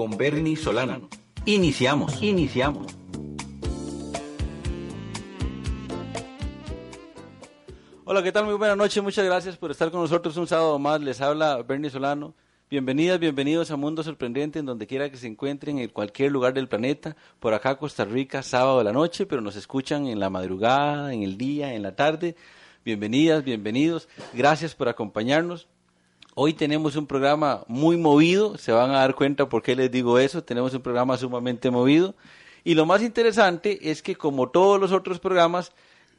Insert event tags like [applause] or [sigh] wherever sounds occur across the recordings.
con Bernie Solano. Iniciamos, iniciamos. Hola, ¿qué tal? Muy buena noche, muchas gracias por estar con nosotros un sábado más. Les habla Bernie Solano. Bienvenidas, bienvenidos a Mundo Sorprendente, en donde quiera que se encuentren, en cualquier lugar del planeta. Por acá, Costa Rica, sábado de la noche, pero nos escuchan en la madrugada, en el día, en la tarde. Bienvenidas, bienvenidos. Gracias por acompañarnos. Hoy tenemos un programa muy movido, se van a dar cuenta por qué les digo eso, tenemos un programa sumamente movido. Y lo más interesante es que como todos los otros programas,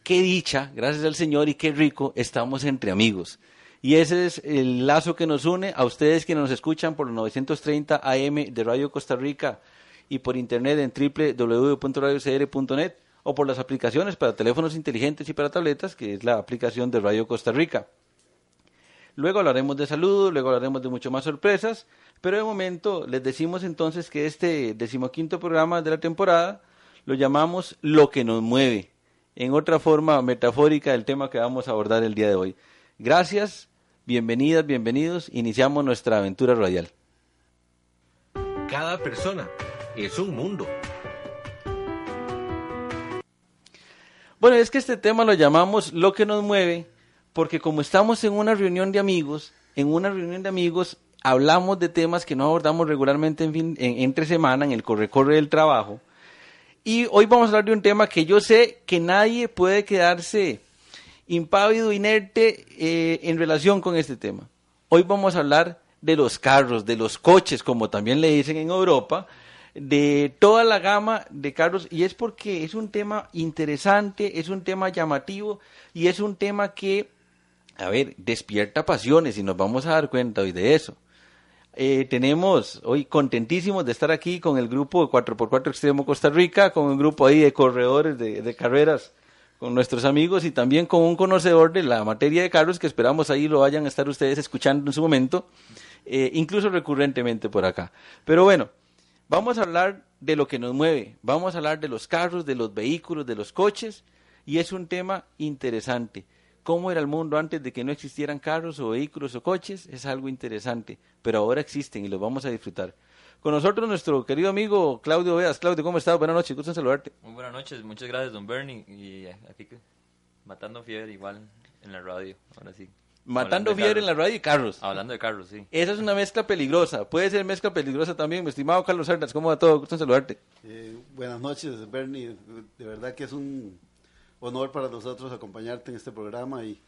qué dicha, gracias al Señor y qué rico, estamos entre amigos. Y ese es el lazo que nos une a ustedes que nos escuchan por los 930 AM de Radio Costa Rica y por internet en www.radiocr.net o por las aplicaciones para teléfonos inteligentes y para tabletas, que es la aplicación de Radio Costa Rica. Luego hablaremos de salud, luego hablaremos de mucho más sorpresas, pero de momento les decimos entonces que este decimoquinto programa de la temporada lo llamamos Lo que nos mueve, en otra forma metafórica del tema que vamos a abordar el día de hoy. Gracias, bienvenidas, bienvenidos, iniciamos nuestra aventura radial. Cada persona es un mundo. Bueno, es que este tema lo llamamos Lo que nos mueve porque como estamos en una reunión de amigos, en una reunión de amigos hablamos de temas que no abordamos regularmente en entre semana, en el corre-corre del trabajo. Y hoy vamos a hablar de un tema que yo sé que nadie puede quedarse impávido, inerte eh, en relación con este tema. Hoy vamos a hablar de los carros, de los coches, como también le dicen en Europa, de toda la gama de carros, y es porque es un tema interesante, es un tema llamativo y es un tema que a ver, despierta pasiones y nos vamos a dar cuenta hoy de eso. Eh, tenemos hoy contentísimos de estar aquí con el grupo 4x4 Extremo Costa Rica, con un grupo ahí de corredores de, carreras con nuestros amigos y también con un conocedor de la materia de carros que esperamos ahí lo vayan a estar ustedes escuchando en su momento, eh, incluso recurrentemente por acá. Pero bueno, vamos a hablar de lo que nos mueve, vamos a hablar de los carros, de los vehículos, de los coches y es un tema interesante cómo era el mundo antes de que no existieran carros o vehículos o coches es algo interesante, pero ahora existen y los vamos a disfrutar. Con nosotros nuestro querido amigo Claudio Veas. Claudio, ¿cómo estás? Buenas noches, gusto en saludarte. Muy buenas noches, muchas gracias, don Bernie. Y aquí matando fiebre igual en la radio, ahora sí. Matando fiebre en la radio y carros. Hablando de carros, sí. Esa es una mezcla peligrosa. Puede ser mezcla peligrosa también, mi estimado Carlos Cerdas. ¿Cómo va todo? Gusto en saludarte. Eh, buenas noches, Bernie. De verdad que es un honor para nosotros acompañarte en este programa y,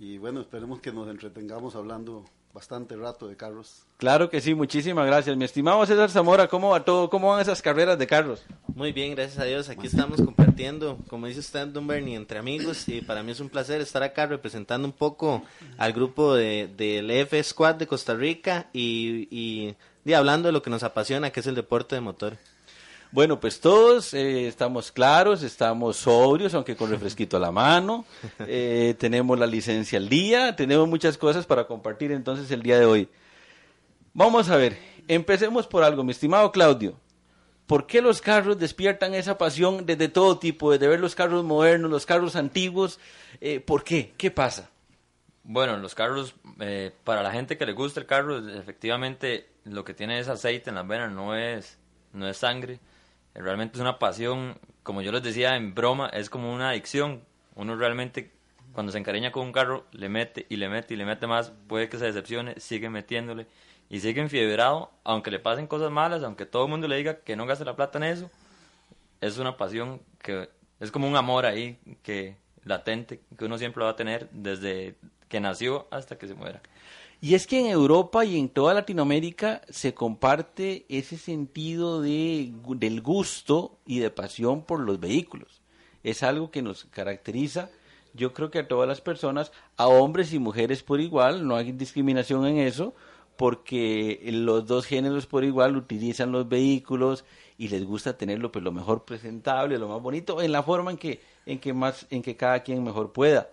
y bueno, esperemos que nos entretengamos hablando bastante rato de carros. Claro que sí, muchísimas gracias. Mi estimado César Zamora, ¿cómo va todo? ¿Cómo van esas carreras de carros? Muy bien, gracias a Dios. Aquí estamos compartiendo, como dice usted, Don Bernie, entre amigos y para mí es un placer estar acá representando un poco al grupo de, del F Squad de Costa Rica y, y, y hablando de lo que nos apasiona, que es el deporte de motor. Bueno, pues todos eh, estamos claros, estamos sobrios, aunque con refresquito a la mano, [laughs] eh, tenemos la licencia al día, tenemos muchas cosas para compartir entonces el día de hoy. Vamos a ver, empecemos por algo, mi estimado Claudio. ¿Por qué los carros despiertan esa pasión desde todo tipo, desde ver los carros modernos, los carros antiguos? Eh, ¿Por qué? ¿Qué pasa? Bueno, los carros, para la gente que le gusta el carro, efectivamente lo que tiene es aceite en las venas, no es, no es sangre. Realmente es una pasión, como yo les decía en broma, es como una adicción. Uno realmente cuando se encariña con un carro le mete y le mete y le mete más, puede que se decepcione, sigue metiéndole y sigue enfiebrado, aunque le pasen cosas malas, aunque todo el mundo le diga que no gaste la plata en eso, es una pasión que es como un amor ahí que latente que uno siempre va a tener desde que nació hasta que se muera. Y es que en Europa y en toda Latinoamérica se comparte ese sentido de, del gusto y de pasión por los vehículos. Es algo que nos caracteriza, yo creo que a todas las personas, a hombres y mujeres por igual, no hay discriminación en eso, porque los dos géneros por igual utilizan los vehículos y les gusta tenerlo pues lo mejor presentable, lo más bonito, en la forma en que, en que más, en que cada quien mejor pueda.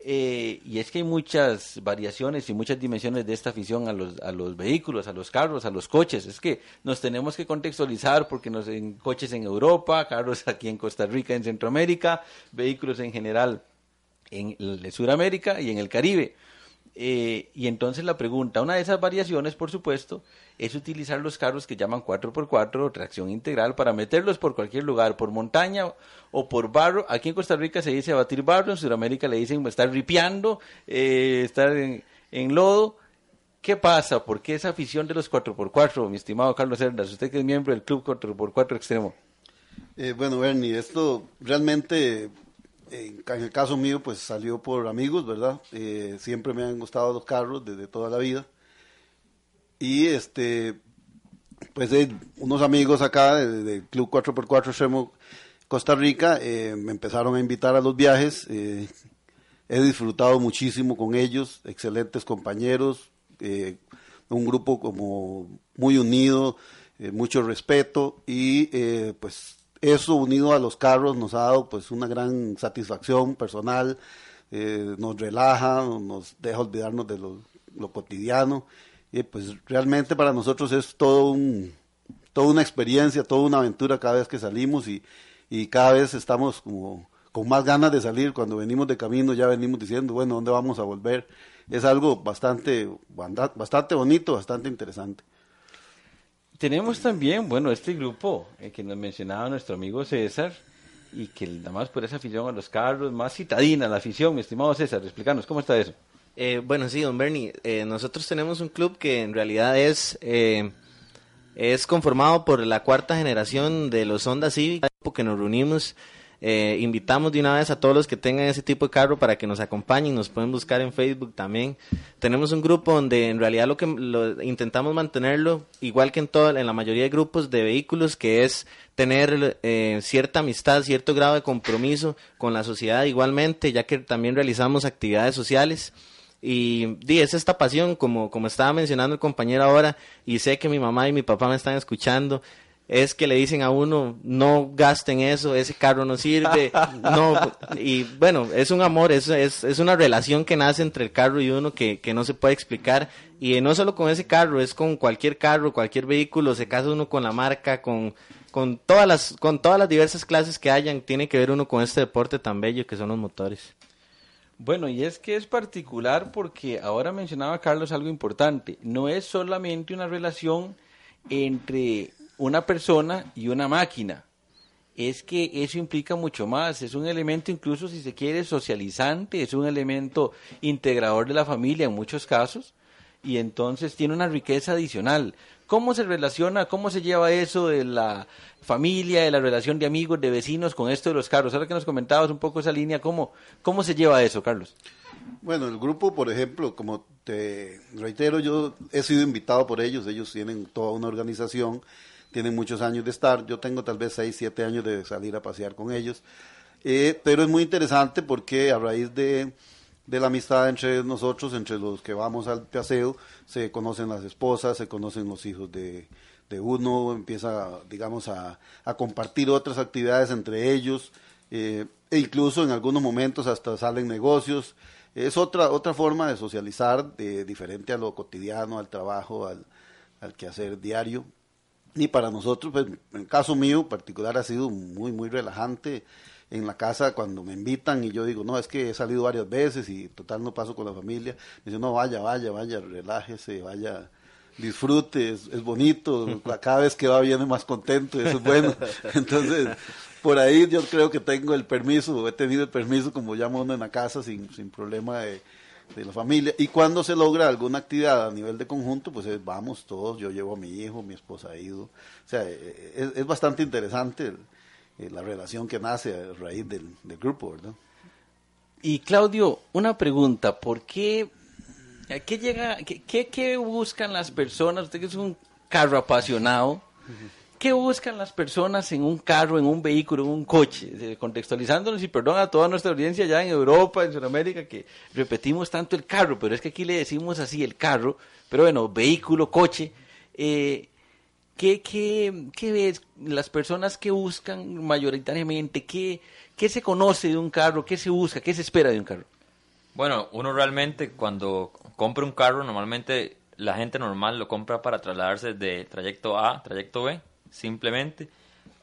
Eh, y es que hay muchas variaciones y muchas dimensiones de esta afición a los, a los vehículos, a los carros, a los coches. Es que nos tenemos que contextualizar porque nos en coches en Europa, carros aquí en Costa Rica, en Centroamérica, vehículos en general en, en Sudamérica y en el Caribe. Eh, y entonces la pregunta, una de esas variaciones, por supuesto, es utilizar los carros que llaman 4x4 tracción integral para meterlos por cualquier lugar, por montaña o por barro. Aquí en Costa Rica se dice batir barro, en Sudamérica le dicen estar ripiando, eh, estar en, en, lodo. ¿Qué pasa? ¿Por qué esa afición de los 4x4, mi estimado Carlos Hernández? Usted que es miembro del Club 4x4 Extremo. Eh, bueno, Bernie, esto realmente en, el caso mío, pues salió por amigos, ¿verdad? Eh, siempre me han gustado los carros desde toda la vida. Y este, pues eh, unos amigos acá del Club 4x4 Extremo Costa Rica eh, me empezaron a invitar a los viajes. he disfrutado muchísimo con ellos, excelentes compañeros, un grupo como muy unido, mucho respeto y pues eso unido a los carros nos ha dado pues una gran satisfacción personal, eh, nos relaja, nos deja olvidarnos de lo, cotidiano y pues realmente para nosotros es todo un, toda una experiencia, toda una aventura cada vez que salimos y, y cada vez estamos como con más ganas de salir, cuando venimos de camino ya venimos diciendo, bueno, ¿dónde vamos a volver? Es algo bastante, bastante bonito, bastante interesante. Tenemos también, bueno, este grupo eh, que nos mencionaba nuestro amigo César, y que nada más por esa afición a los carros, más citadina la afición, mi estimado César, explícanos, ¿cómo está eso? Eh, bueno, sí, don Bernie, eh, nosotros tenemos un club que en realidad es, eh, es conformado por la cuarta generación de los Honda Civic, que nos reunimos eh, invitamos de una vez a todos los que tengan ese tipo de carro para que nos acompañen, nos pueden buscar en Facebook también. Tenemos un grupo donde en realidad lo que lo, intentamos mantenerlo igual que en todo, en la mayoría de grupos de vehículos, que es tener eh, cierta amistad, cierto grado de compromiso con la sociedad igualmente, ya que también realizamos actividades sociales. Y, di, es esta pasión, como, como estaba mencionando el compañero ahora, y sé que mi mamá y mi papá me están escuchando, es que le dicen a uno, no gasten eso, ese carro no sirve, [laughs] no, y bueno, es un amor, es, es, es, una relación que nace entre el carro y uno que, que no se puede explicar, y no solo con ese carro, es con cualquier carro, cualquier vehículo, se casa uno con la marca, con, con, todas las, con todas las diversas clases que hayan, tiene que ver uno con este deporte tan bello que son los motores. Bueno, y es que es particular porque ahora mencionaba Carlos algo importante, no es solamente una relación entre una persona y una máquina. Es que eso implica mucho más, es un elemento incluso si se quiere socializante, es un elemento integrador de la familia en muchos casos y entonces tiene una riqueza adicional. ¿Cómo se relaciona, cómo se lleva eso de la familia, de la relación de amigos, de vecinos con esto de los carros? Ahora que nos comentabas un poco esa línea, ¿cómo, cómo se lleva eso, Carlos? Bueno, el grupo, por ejemplo, como te reitero, yo he sido invitado por ellos, ellos tienen toda una organización tienen muchos años de estar, yo tengo tal vez 6, 7 años de salir a pasear con ellos, eh, pero es muy interesante porque a raíz de, de, la amistad entre nosotros, entre los que vamos al paseo, se conocen las esposas, se conocen los hijos de, de uno, empieza, digamos, a, a, compartir otras actividades entre ellos, eh, e incluso en algunos momentos hasta salen negocios. Es otra, otra forma de socializar, de, diferente a lo cotidiano, al trabajo, al, al quehacer diario. Y para nosotros, pues, en el caso mío particular, ha sido muy, muy relajante en la casa cuando me invitan y yo digo, no, es que he salido varias veces y total no paso con la familia. Me dicen, no, vaya, vaya, vaya, relájese, vaya, disfrute, es, es bonito, [laughs] cada vez que va viene más contento, eso es bueno. [laughs] Entonces, por ahí yo creo que tengo el permiso, he tenido el permiso, como llamo uno en la casa, sin, sin problema de de la familia. Y cuando se logra alguna actividad a nivel de conjunto, pues es, vamos todos, yo llevo a mi hijo, mi esposa ha ido. O sea, eh, es, es bastante interesante el, la relación que nace a raíz del, del, grupo, ¿verdad? Y Claudio, una pregunta, ¿por qué, qué llega, qué, qué, qué buscan las personas? Usted que es un carro apasionado, uh -huh. ¿Qué buscan las personas en un carro, en un vehículo, en un coche? Contextualizándonos y perdón a toda nuestra audiencia ya en Europa, en Sudamérica, que repetimos tanto el carro, pero es que aquí le decimos así el carro Pero bueno, vehículo, coche. Eh, ¿qué, qué, qué ves? Las personas que buscan mayoritariamente, ¿qué, ¿qué se conoce de un carro? ¿Qué se busca? ¿Qué se espera de un carro? Bueno, uno realmente cuando compra un carro, normalmente la gente normal lo compra para trasladarse de trayecto A a trayecto B, simplemente.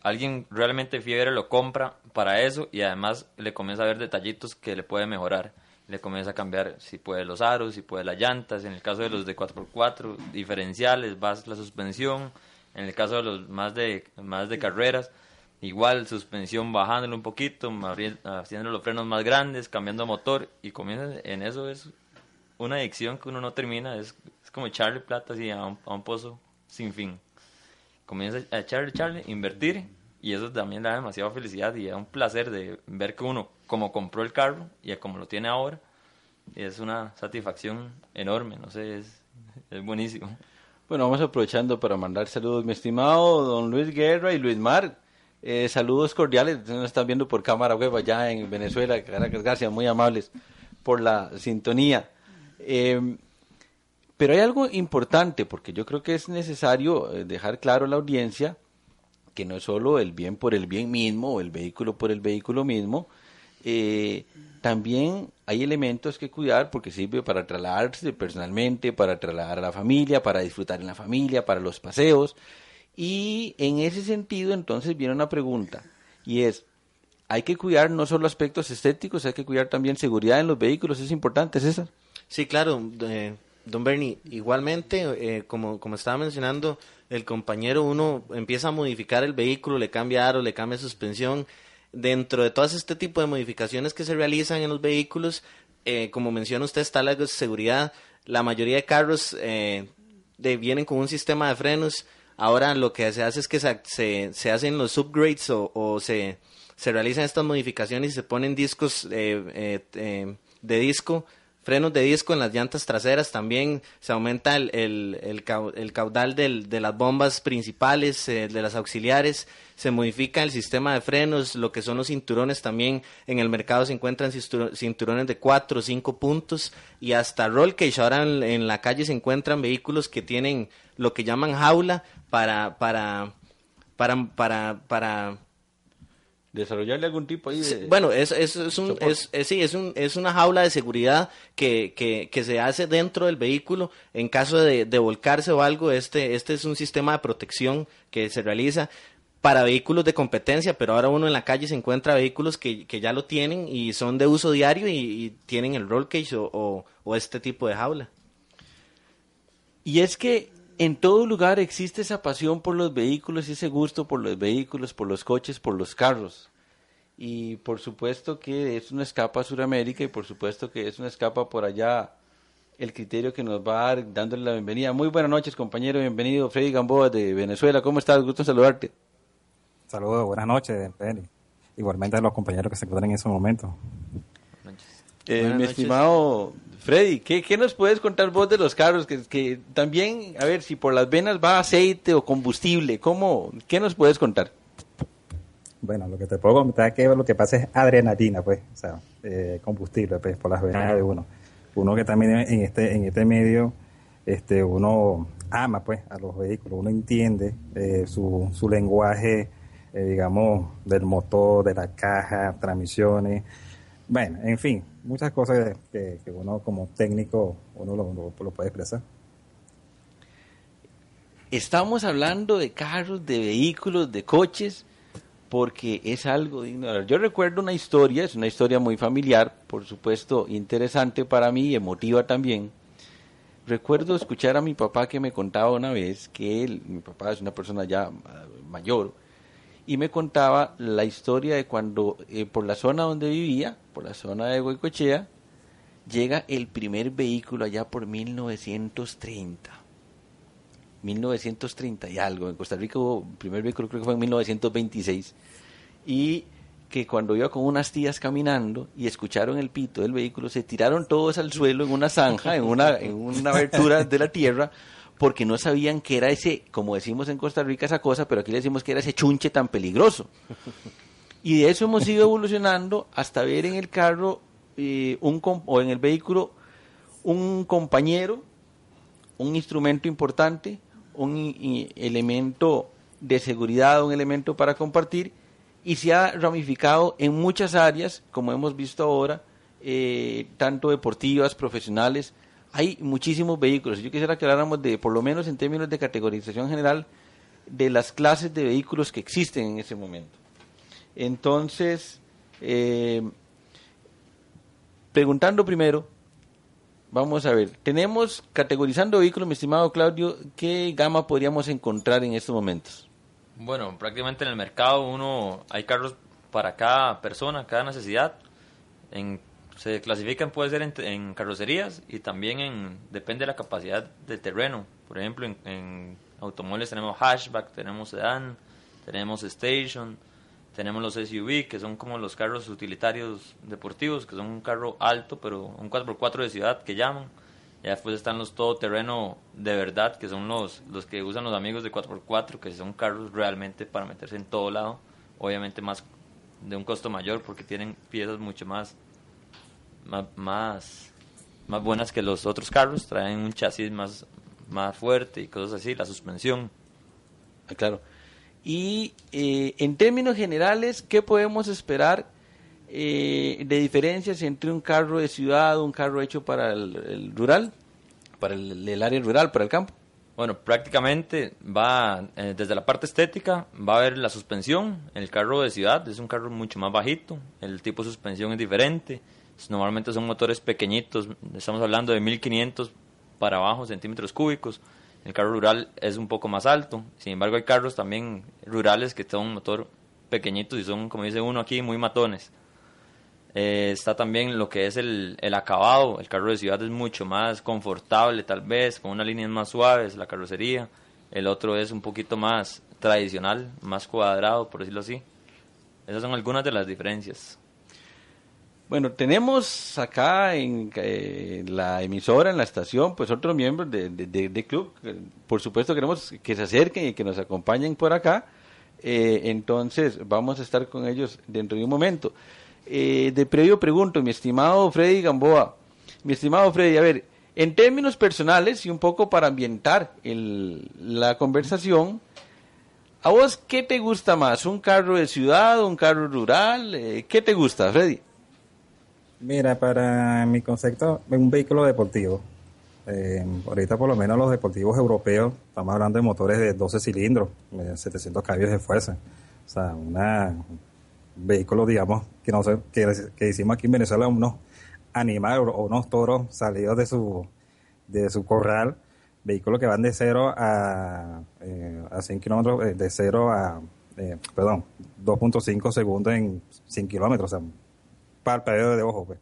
Alguien realmente fiebre lo compra para eso y además le comienza a ver detallitos que le puede mejorar. Le comienza a cambiar si puede los aros, si puede las llantas, en el caso de los de 4x4, diferenciales, vas la suspensión, en el caso de los más de, más de carreras, igual suspensión bajándolo un poquito, haciendo los frenos más grandes, cambiando motor y comienza en eso es una adicción que uno no termina, es, es como echarle plata así a un, a un pozo sin fin. Comienza a echarle, echarle, invertir y eso también da demasiada felicidad y da un placer de ver que uno, como compró el carro y como lo tiene ahora, es una satisfacción enorme, no sé, es, es buenísimo. Bueno, vamos aprovechando para mandar saludos, mi estimado don Luis Guerra y Luis Mar. Eh, saludos cordiales, nos están viendo por cámara web allá en Venezuela, Caracas, gracias, muy amables por la sintonía. Eh, pero hay algo importante, porque yo creo que es necesario eh, dejar claro a la audiencia que no es solo el bien por el bien mismo o el vehículo por el vehículo mismo, eh, también hay elementos que cuidar porque sirve para trasladarse personalmente, para trasladar a la familia, para disfrutar en la familia, para los paseos. Y en ese sentido entonces viene una pregunta y es, hay que cuidar no solo aspectos estéticos, hay que cuidar también seguridad en los vehículos, es importante César. Sí, claro, don Bernie, igualmente, eh, como, como estaba mencionando, el compañero uno empieza a modificar el vehículo, le cambia aro, le cambia suspensión. Dentro de todas este tipo de modificaciones que se realizan en los vehículos, eh, como menciona usted, está la seguridad. La mayoría de carros eh, vienen con un sistema de frenos. Ahora lo que se hace es que se, se, se hacen los upgrades o, o se, se realizan estas modificaciones y se ponen discos eh, eh, de disco, frenos de disco en las llantas traseras. También se aumenta el, el, el cau- el caudal del- de las bombas principales, eh, de las auxiliares. Se modifica el sistema de frenos, lo que son los cinturones también. En el mercado se encuentran cintur- cinturones de 4 o 5 puntos y hasta roll cage. Ahora en, en la calle se encuentran vehículos que tienen lo que llaman jaula para, para, para, para, para Desarrollarle algún tipo ahí de... Sí, bueno, es, es, es un, es, es- sí, es, un, es una jaula de seguridad que, que, que se hace dentro del vehículo en caso de, de volcarse o algo. Este, este es un sistema de protección que se realiza para vehículos de competencia, pero ahora uno en la calle se encuentra vehículos que, que ya lo tienen y son de uso diario y, y tienen el roll cage o, o, o este tipo de jaula. Y es que en todo lugar existe esa pasión por los vehículos y ese gusto por los vehículos, por los coches, por los carros. Y por supuesto que es una escapa a Sudamérica y por supuesto que es una escapa por allá el criterio que nos va a dar dándole la bienvenida. Muy buenas noches, compañero, bienvenido Freddy Gamboa de Venezuela. ¿Cómo estás? Gusto en saludarte. Saludos, buenas noches, Penny. Igualmente a los compañeros que se encuentran en ese momento. Eh, mi noches. estimado Freddy, ¿qué, qué nos puedes contar vos de los carros? Que, que también, a ver, si por las venas va aceite o combustible, ¿cómo? ¿Qué nos puedes contar? Bueno, lo que te puedo comentar es que lo que pasa es adrenalina, pues, o sea, eh, combustible, pues, por las venas de uno. Uno que también en este, en este medio, este, uno ama, pues, a los vehículos, uno entiende eh, su, su lenguaje, eh, digamos, del motor, de la caja, transmisiones, bueno, en fin, muchas cosas que, uno como técnico, uno lo, puede expresar. Estamos hablando de carros, de vehículos, de coches, porque es algo digno. Yo recuerdo una historia, es una historia muy familiar, por supuesto interesante para mí y emotiva también. Recuerdo escuchar a mi papá que me contaba una vez que él, mi papá es una persona ya ah, mayor, y me contaba la historia de cuando eh, por la zona donde vivía, por la zona de Goicochea, llega el primer vehículo allá por 1930. 1930 y algo. En Costa Rica hubo el primer vehículo, creo que fue en 1926. Y que cuando iba con unas tías caminando y escucharon el pito del vehículo, se tiraron todos al suelo en una zanja, en una, en una abertura de la tierra, porque no sabían que era ese, como decimos en Costa Rica esa cosa, pero aquí le decimos que era ese chunche tan peligroso. Y de eso hemos ido evolucionando hasta ver en el carro eh, un o en el vehículo un compañero un instrumento importante, un elemento de seguridad, un elemento para compartir y se ha ramificado en muchas áreas, como hemos visto ahora, eh, tanto deportivas, profesionales. Hay muchísimos vehículos. Yo quisiera que habláramos de, por lo menos en términos de categorización general, de las clases de vehículos que existen en ese momento. Entonces, eh, preguntando primero, vamos a ver, tenemos categorizando vehículos, mi estimado Claudio, ¿qué gama podríamos encontrar en estos momentos? Bueno, prácticamente en el mercado uno hay carros para cada persona, cada necesidad. Se clasifican puede ser en, en carrocerías y también en depende de la capacidad del terreno. Por ejemplo, en, en automóviles tenemos hatchback, tenemos sedán, tenemos station, tenemos los SUV que son como los carros utilitarios deportivos, que son un carro alto, pero un 4x4 de ciudad que llaman. Y después están los todoterreno de verdad, que son los, los que usan los amigos de 4x4, que son carros realmente para meterse en todo lado. Obviamente más de un costo mayor porque tienen piezas mucho más, más, más, más buenas que los otros carros. Traen un chasis más, más fuerte y cosas así, la suspensión. Ah, claro. Y eh, en términos generales, ¿qué podemos esperar eh, de diferencias entre un carro de ciudad, un carro hecho para el, rural, para el, el área rural, para el campo? Bueno, prácticamente va eh, desde la parte estética, va a haber la suspensión. El carro de ciudad es un carro mucho más bajito, el tipo de suspensión es diferente. Normalmente son motores pequeñitos, estamos hablando de 1500 para abajo centímetros cúbicos. El carro rural es un poco más alto. Sin embargo, hay carros también rurales que son motor pequeñitos y son, como dice uno aquí, muy matones. Eh, está también lo que es el, el acabado. El carro de ciudad es mucho más confortable, tal vez, con unas líneas más suaves, la carrocería. El otro es un poquito más tradicional, más cuadrado, por decirlo así. Esas son algunas de las diferencias. Bueno, tenemos acá en eh, la emisora, en la estación, pues otros miembros de, de, de- de club. Por supuesto queremos que se acerquen y que nos acompañen por acá. Eh, entonces vamos a estar con ellos dentro de un momento. Eh, de previo pregunto, mi estimado Freddy Gamboa, mi estimado Freddy, a ver, en términos personales y un poco para ambientar el- la conversación, ¿a vos qué te gusta más? ¿Un carro de ciudad, un carro rural? Eh, ¿Qué te gusta, Freddy? Mira, para mi concepto, un vehículo deportivo. Eh, ahorita por lo menos los deportivos europeos, estamos hablando de motores de 12 cilindros, eh, 700 caballos de fuerza. O sea, una, un vehículo, digamos, que no sé, que, que hicimos aquí en Venezuela, unos animales o unos toros salidos de su, de su corral, vehículos que van de 0 a, eh, a 100 kilómetros, eh, de 0 a, eh, perdón, 2.5 segundos en 100 kilómetros, o sea, parpadeo de ojo, pues.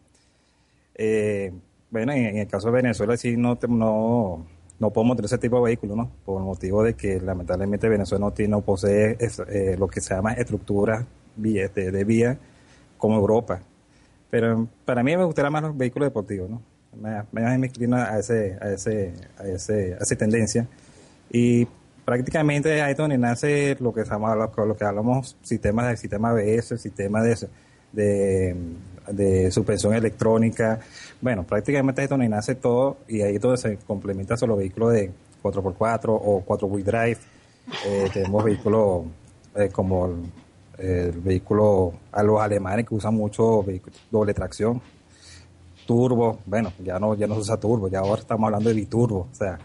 Eh, bueno, en, el caso de Venezuela sí no, no, no podemos tener ese tipo de vehículos, ¿no? Por el motivo de que lamentablemente Venezuela no, tiene, no posee eh, lo que se llama estructura vía, de, vía como Europa. Pero para mí me gustaría más los vehículos deportivos, ¿no? Me, me, me inclino a, ese, a, ese, a, ese, a esa tendencia. Y prácticamente ahí donde nace lo que, estamos, lo, que hablamos, sistemas de sistema ABS, sistema de, de suspensión electrónica. Bueno, prácticamente ahí es donde nace todo y ahí donde se complementa solo vehículos de 4x4 o 4-wheel drive. Eh, tenemos vehículos eh, como el, vehículo a los alemanes que usan mucho doble tracción, turbo, bueno, ya no, ya no se usa turbo, ya ahora estamos hablando de biturbo, o sea,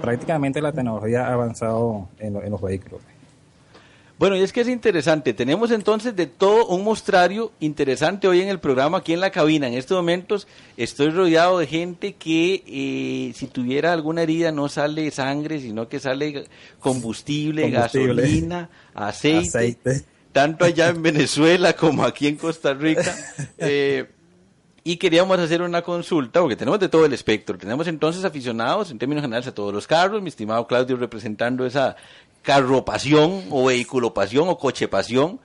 prácticamente la tecnología ha avanzado en, en los vehículos. Bueno, y es que es interesante. Tenemos entonces de todo un mostrario interesante hoy en el programa, aquí en la cabina. En estos momentos estoy rodeado de gente que eh, si tuviera alguna herida no sale sangre, sino que sale combustible, Combustible. gasolina, aceite, Aceite. tanto allá en Venezuela como aquí en Costa Rica. [laughs] Eh, y queríamos hacer una consulta, porque tenemos de todo el espectro. Tenemos entonces aficionados, en términos generales, a todos los carros. Mi estimado Claudio representando esa carropasión o vehiculopasión o cochepasión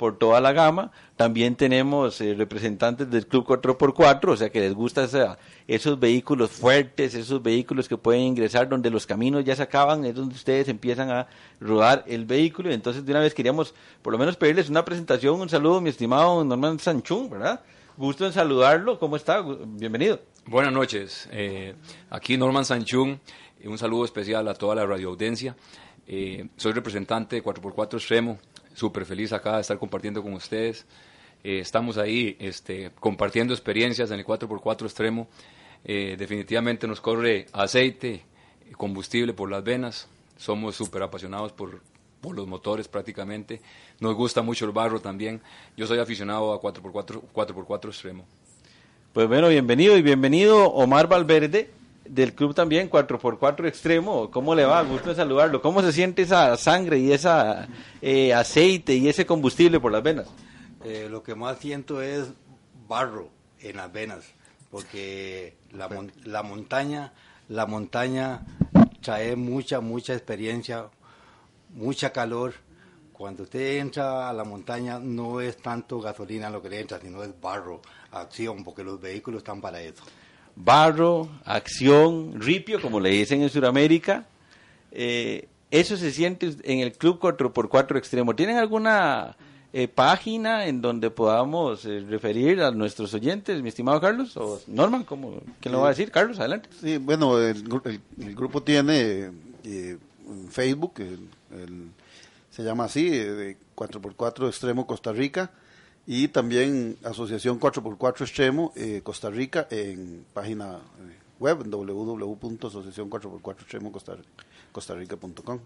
por toda la gama. También tenemos eh, representantes del Club 4x4, o sea que les gusta esos vehículos fuertes, esos vehículos que pueden ingresar donde los caminos ya se acaban, es donde ustedes empiezan a rodar el vehículo. Entonces, de una vez queríamos por lo menos pedirles una presentación, un saludo, mi estimado Norman Sanchún, ¿verdad? Gusto en saludarlo. ¿Cómo está? Bienvenido. Buenas noches. Eh, aquí Norman Sanchún. Un saludo especial a toda la radioaudiencia. Eh, soy representante de 4x4 Extremo, súper feliz acá de estar compartiendo con ustedes. Eh, estamos ahí este, compartiendo experiencias en el 4x4 Extremo. Eh, definitivamente nos corre aceite, combustible por las venas. Somos súper apasionados por, por los motores prácticamente. Nos gusta mucho el barro también. Yo soy aficionado a 4x4, 4x4 Extremo. Pues bueno, bienvenido y bienvenido Omar Valverde del club también 4x4 Extremo. ¿Cómo le va? Gusto de saludarlo. ¿Cómo se siente esa sangre y esa eh, aceite y ese combustible por las venas? Eh, lo que más siento es barro en las venas, porque la, mon- la montaña, la montaña trae mucha, mucha experiencia, mucha calor. Cuando usted entra a la montaña no es tanto gasolina lo que le entra, sino es barro, acción, porque los vehículos están para eso. Barro, acción, ripio, como le dicen en Sudamérica. Eh, eso se siente en el club 4x4 Extremo. ¿Tienen alguna eh, página en donde podamos eh, referir a nuestros oyentes, mi estimado Carlos? ¿O Norman? ¿cómo, ¿Quién lo va a decir? Carlos, adelante. Sí, bueno, el, gru- el- el grupo tiene eh, Facebook, el- el- se llama así, eh, de 4x4 Extremo Costa Rica, y también Asociación 4x4 Extremo eh, Costa Rica en página eh, web www.asociación4x4 Extremo Costa, costarrica.com.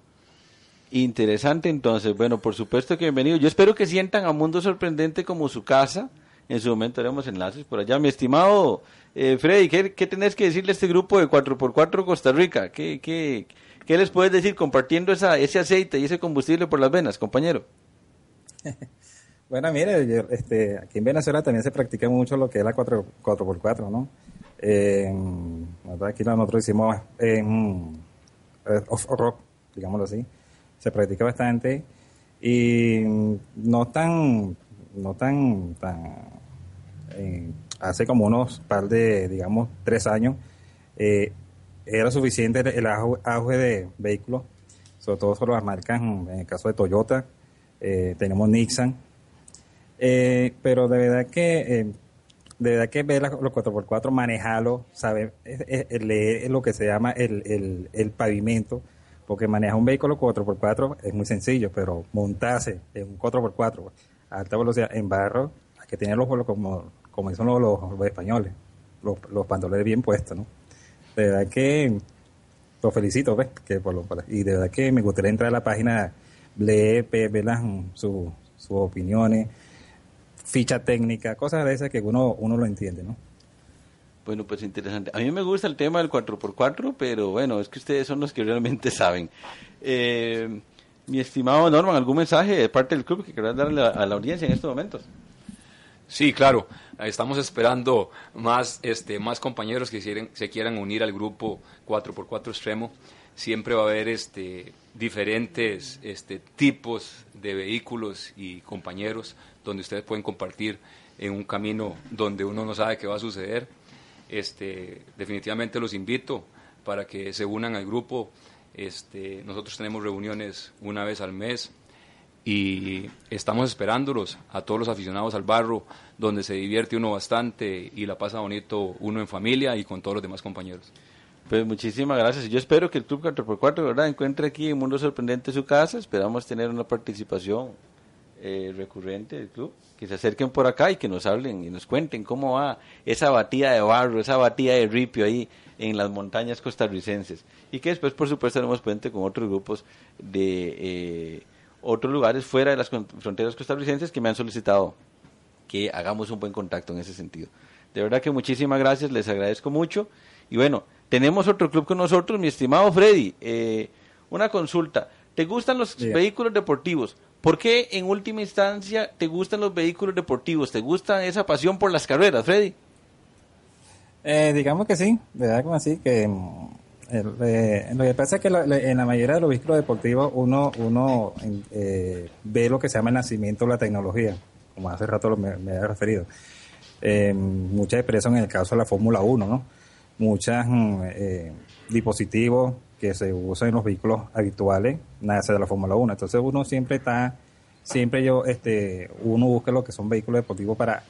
Interesante, entonces. Bueno, por supuesto que bienvenido. Yo espero que sientan a Mundo Sorprendente como su casa. En su momento haremos enlaces por allá. Mi estimado eh, Freddy, ¿qué, qué tenés que decirle a este grupo de 4x4 Costa Rica? ¿Qué, qué, qué les puedes decir compartiendo esa, ese aceite y ese combustible por las venas, compañero? [laughs] Bueno, mire, este, aquí en Venezuela también se practica mucho lo que es la 4, 4x4, ¿no? Eh, aquí nosotros hicimos en off-rock, digámoslo así. Se practica bastante y no tan, no tan, tan, eh, hace como unos par de, digamos, tres años, eh, era suficiente el, auge, de vehículos, sobre todo por las marcas, en el caso de Toyota, eh, tenemos Nixon, eh, pero de verdad que eh, de verdad que ver los 4x4, manejarlo, saber es- es leer lo que se llama el, el, el pavimento, porque manejar un vehículo 4x4 es muy sencillo, pero montarse en un 4x4 a alta velocidad en barro, hay que tener los como, como dicen los, españoles, los, los pantalones bien puestos, ¿no? De verdad que lo felicito, ¿ves? Que por lo, y de verdad que me gustaría entrar a la página, leer, ver, mm, su- sus opiniones, ficha técnica, cosas de esas que uno, uno lo entiende, ¿no? Bueno, pues interesante. A mí me gusta el tema del 4x4, pero bueno, es que ustedes son los que realmente [laughs] saben. Eh, mi estimado Norman, ¿algún mensaje de parte del club que quieras darle a, a la audiencia en estos momentos? Sí, claro. Estamos esperando más, este, más compañeros que quieren- se quieran unir al grupo 4x4 Extremo. Siempre va a haber este, diferentes este, tipos de vehículos y compañeros donde ustedes pueden compartir en un camino donde uno no sabe qué va a suceder. Este, definitivamente los invito para que se unan al grupo. Este, nosotros tenemos reuniones una vez al mes y estamos esperándolos a todos los aficionados al barro, donde se divierte uno bastante y la pasa bonito uno en familia y con todos los demás compañeros. Pues muchísimas gracias. Yo espero que el Club 4x4 ¿verdad? encuentre aquí en Mundo Sorprendente su casa. Esperamos tener una participación eh, recurrente del club. Que se acerquen por acá y que nos hablen y nos cuenten cómo va esa batida de barro, esa batida de ripio ahí en las montañas costarricenses. Y que después, por supuesto, haremos puente con otros grupos de eh, otros lugares fuera de las fronteras costarricenses que me han solicitado que hagamos un buen contacto en ese sentido. De verdad que muchísimas gracias, les agradezco mucho. Y bueno, tenemos otro club con nosotros, mi estimado Freddy. Eh, una consulta. ¿Te gustan los vehículos deportivos? ¿Por qué en última instancia te gustan los vehículos deportivos? ¿Te gusta esa pasión por las carreras, Freddy? Eh, digamos que sí, verdad como así, que mm, eh, lo que pasa es que la- en la mayoría de los vehículos deportivos uno, uno eh, ve lo que se llama el nacimiento de la tecnología, como hace rato lo- me, me he referido. Eh, mucha expresión en el caso de la Fórmula 1, ¿no? Muchos dispositivos que se usan en los vehículos habituales nace de la Fórmula 1. Entonces uno siempre está, siempre yo, este, uno busca lo que son vehículos deportivos para,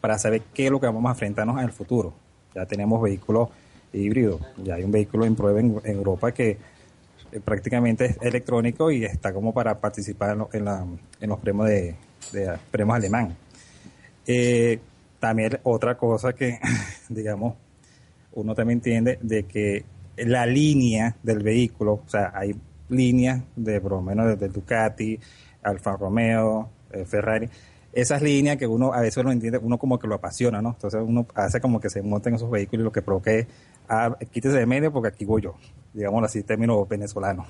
para saber qué es lo que vamos a enfrentarnos en el futuro. Ya tenemos vehículos híbrido. Ya hay un vehículo en prueba en, Europa que eh, prácticamente es electrónico y está como para participar en, los premios de, de premios alemán. Eh, también otra cosa que, [laughs] digamos, uno también entiende de que la línea del vehículo, o sea, hay líneas de por lo menos desde Ducati, Alfa Romeo, eh, Ferrari, esas líneas que uno a veces no entiende, uno como que lo apasiona, ¿no? Entonces uno hace como que se monta en esos vehículos y lo que provoca es, ah, quítese de medio porque aquí voy yo, digámoslo así, término venezolano.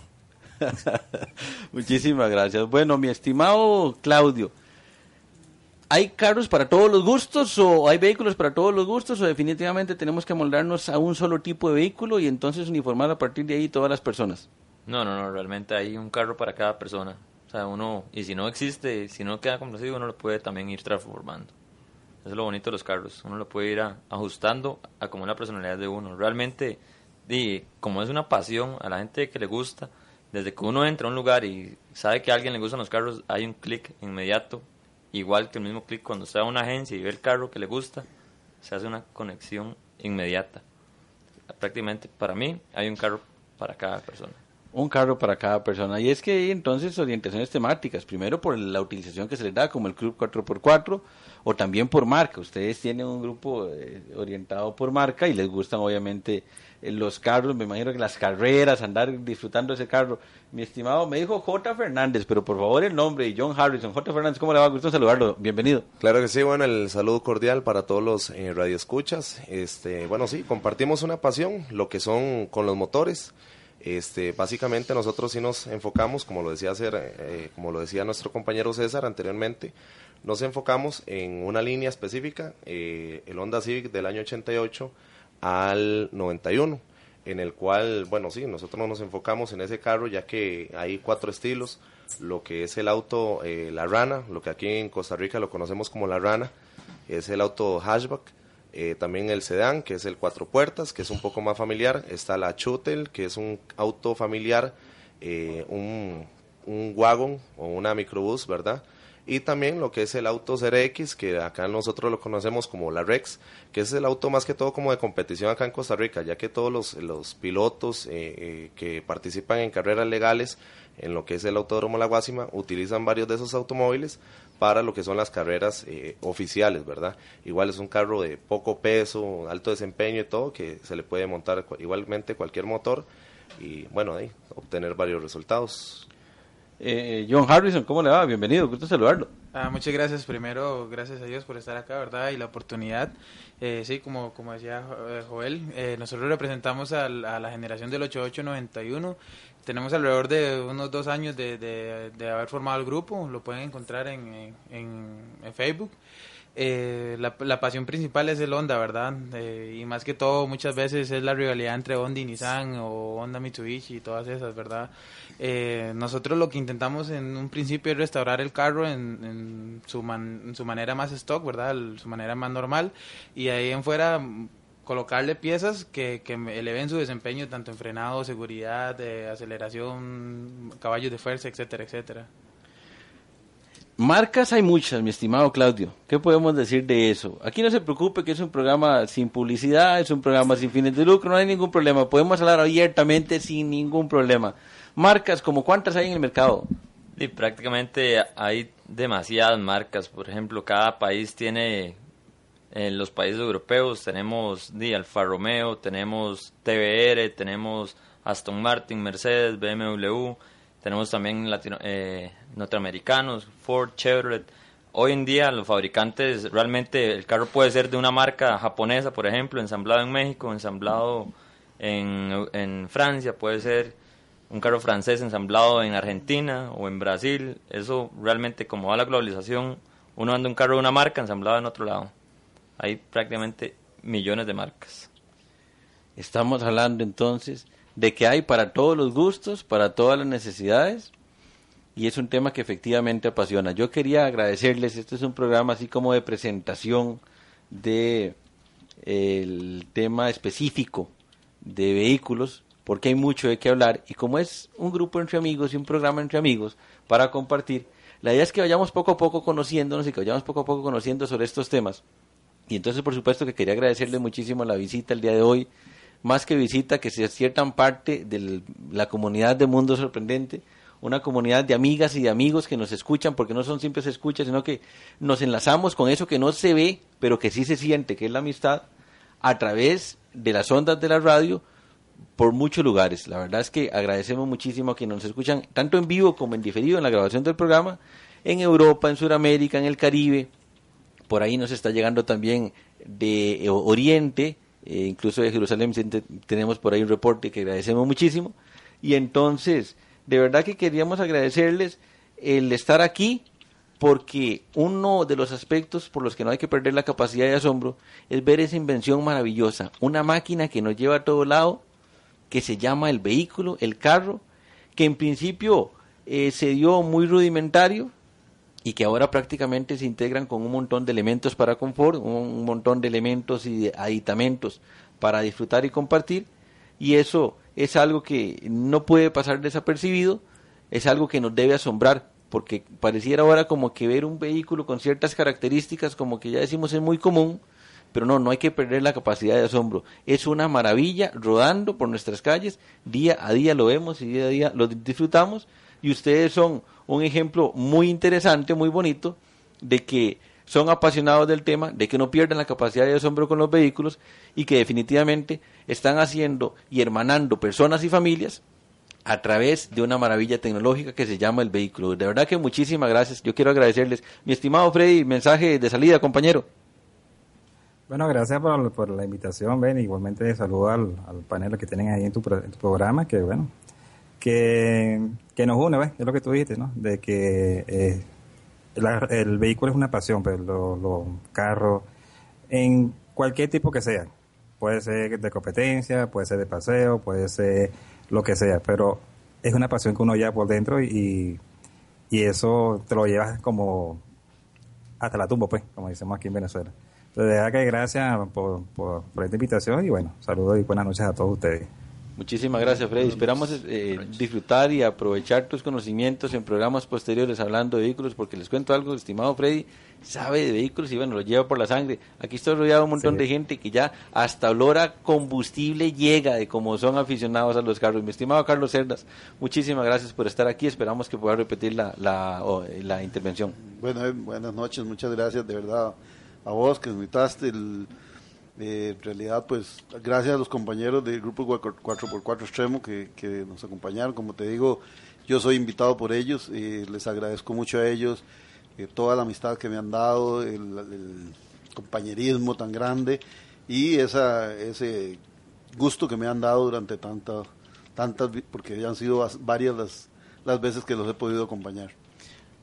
[laughs] Muchísimas gracias. Bueno, mi estimado Claudio, ¿hay carros para todos los gustos o hay vehículos para todos los gustos o definitivamente tenemos que moldarnos a un solo tipo de vehículo y entonces uniformar a partir de ahí todas las personas? No, no, no, realmente hay un carro para cada persona. O sea, uno, y si no existe, si no queda conocido, uno lo puede también ir transformando. Eso es lo bonito de los carros. Uno lo puede ir ajustando a como la personalidad de uno. Realmente, di, como es una pasión a la gente que le gusta, desde que uno entra a un lugar y sabe que a alguien le gustan los carros, hay un clic inmediato. Igual que el mismo clic cuando está en una agencia y ve el carro que le gusta, se hace una conexión inmediata. Prácticamente para mí hay un carro para cada persona. Un carro para cada persona. Y es que hay entonces orientaciones temáticas. Primero por la utilización que se les da, como el Club 4x4, o también por marca. Ustedes tienen un grupo eh, orientado por marca y les gustan obviamente los carros. Me imagino que las carreras, andar disfrutando ese carro. Mi estimado, me dijo J. Fernández, pero por favor el nombre, y John Harrison. J. Fernández, ¿cómo le va? Gusto saludarlo. Bienvenido. Claro que sí, bueno, el saludo cordial para todos los eh, radioescuchas. Este, bueno, sí, compartimos una pasión, lo que son con los motores. Este, básicamente nosotros sí nos enfocamos, como lo decía hacer, eh, como lo decía nuestro compañero César anteriormente, nos enfocamos en una línea específica, eh, el Honda Civic del año 88 al 91, en el cual, bueno, sí, nosotros nos enfocamos en ese carro ya que hay cuatro estilos, lo que es el auto eh, La Rana, lo que aquí en Costa Rica lo conocemos como La Rana, es el auto hatchback, eh, también el sedán, que es el cuatro puertas, que es un poco más familiar, está la Chutel, que es un auto familiar, eh, un, un wagon o una microbús, ¿verdad? Y también lo que es el auto CRX, que acá nosotros lo conocemos como la Rex, que es el auto más que todo como de competición acá en Costa Rica, ya que todos los, pilotos eh, eh, que participan en carreras legales en lo que es el Autódromo La Guásima utilizan varios de esos automóviles para lo que son las carreras eh, oficiales, ¿verdad? Igual es un carro de poco peso, alto desempeño y todo, que se le puede montar igualmente cualquier motor y bueno, ahí obtener varios resultados. Eh, John Harrison, ¿cómo le va? Bienvenido, gusto saludarlo. Ah, muchas gracias primero, gracias a Dios por estar acá, ¿verdad? Y la oportunidad. Eh, sí, como, como decía eh, Joel, eh, nosotros representamos al- a, la generación del 8891. Tenemos alrededor de unos dos años de, de- de haber formado el grupo, lo pueden encontrar en, en- en Facebook. Eh, la, la pasión principal es el Honda, ¿verdad? Eh, y más que todo, muchas veces es la rivalidad entre Honda y Nissan o Honda Mitsubishi y todas esas, ¿verdad? Eh, nosotros lo que intentamos en un principio es restaurar el carro en, su, man- en su manera más stock, ¿verdad? Su manera más normal. Y ahí en fuera mm, colocarle piezas que, que eleven su desempeño tanto en frenado, seguridad, eh, aceleración, caballos de fuerza, etcétera, etcétera. Marcas hay muchas, mi estimado Claudio. ¿Qué podemos decir de eso? Aquí no se preocupe que es un programa sin publicidad, es un programa sin fines de lucro, no hay ningún problema. Podemos hablar abiertamente sin ningún problema. Marcas, como cuántas hay en el mercado? Prácticamente hay demasiadas marcas. Por ejemplo, cada país tiene, en los países europeos tenemos di, Alfa Romeo, tenemos TBR, tenemos Aston Martin, Mercedes, BMW, tenemos también latino, eh, norteamericanos, Ford, Chevrolet. Hoy en día los fabricantes, realmente el carro puede ser de una marca japonesa, por ejemplo, ensamblado en México, ensamblado en, en Francia, puede ser un carro francés ensamblado en Argentina o en Brasil. Eso realmente, como va la globalización, uno anda un carro de una marca ensamblado en otro lado. Hay prácticamente millones de marcas. Estamos hablando entonces de que hay para todos los gustos, para todas las necesidades, y es un tema que efectivamente apasiona. Yo quería agradecerles, este es un programa así como de presentación de el tema específico de vehículos, porque hay mucho de qué hablar, y como es un grupo entre amigos y un programa entre amigos para compartir, la idea es que vayamos poco a poco conociéndonos y que vayamos poco a poco conociendo sobre estos temas. Y entonces, por supuesto, que quería agradecerle muchísimo la visita el día de hoy más que visita, que se aciertan parte de la comunidad de Mundo Sorprendente, una comunidad de amigas y de amigos que nos escuchan, porque no son simples escuchas, sino que nos enlazamos con eso que no se ve, pero que sí se siente, que es la amistad, a través de las ondas de la radio por muchos lugares. La verdad es que agradecemos muchísimo a quienes nos escuchan, tanto en vivo como en diferido en la grabación del programa, en Europa, en Sudamérica, en el Caribe. Por ahí nos está llegando también de Oriente, eh, incluso de Jerusalén tenemos por ahí un reporte que agradecemos muchísimo. Y entonces, de verdad que queríamos agradecerles el estar aquí, porque uno de los aspectos por los que no hay que perder la capacidad de asombro es ver esa invención maravillosa, una máquina que nos lleva a todo lado, que se llama el vehículo, el carro, que en principio eh, se dio muy rudimentario y que ahora prácticamente se integran con un montón de elementos para confort, un montón de elementos y de aditamentos para disfrutar y compartir, y eso es algo que no puede pasar desapercibido, es algo que nos debe asombrar, porque pareciera ahora como que ver un vehículo con ciertas características, como que ya decimos es muy común, pero no, no hay que perder la capacidad de asombro. Es una maravilla rodando por nuestras calles, día a día lo vemos y día a día lo disfrutamos, y ustedes son un ejemplo muy interesante, muy bonito, de que son apasionados del tema, de que no pierden la capacidad de asombro con los vehículos y que definitivamente están haciendo y hermanando personas y familias a través de una maravilla tecnológica que se llama el vehículo. De verdad que muchísimas gracias. Yo quiero agradecerles. Mi estimado Freddy, mensaje de salida, compañero. Bueno, gracias por, la invitación, Ben. Igualmente saludo al, panel que tienen ahí en tu, en programa, que bueno, que, que nos une, ¿ves? Es lo que tú dijiste, ¿no? De que eh, el vehículo es una pasión, pero pues, los carros, en cualquier tipo que sea, puede ser de competencia, puede ser de paseo, puede ser lo que sea, pero es una pasión que uno lleva por dentro y, y eso te lo llevas como hasta la tumba, pues, como decimos aquí en Venezuela. De verdad que gracias por, por, por esta invitación y bueno, saludos y buenas noches a todos ustedes. Muchísimas gracias, Freddy. Esperamos eh, disfrutar y aprovechar tus conocimientos en programas posteriores hablando de vehículos, porque les cuento algo, estimado Freddy, sabe de vehículos y bueno, lo lleva por la sangre. Aquí estoy rodeado de un montón de gente que ya hasta olor a combustible llega de cómo son aficionados a los carros. Mi estimado Carlos Cerdas, muchísimas gracias por estar aquí. Esperamos que pueda repetir la, la, la intervención. Bueno, eh, buenas noches, muchas gracias de verdad a vos que invitaste el eh, en realidad, pues gracias a los compañeros del grupo 4x4 Extremo que, que nos acompañaron. Como te digo, yo soy invitado por ellos, y les agradezco mucho a ellos eh, toda la amistad que me han dado, el, compañerismo tan grande y esa, ese gusto que me han dado durante tantas, tantas, porque han sido varias las, las veces que los he podido acompañar.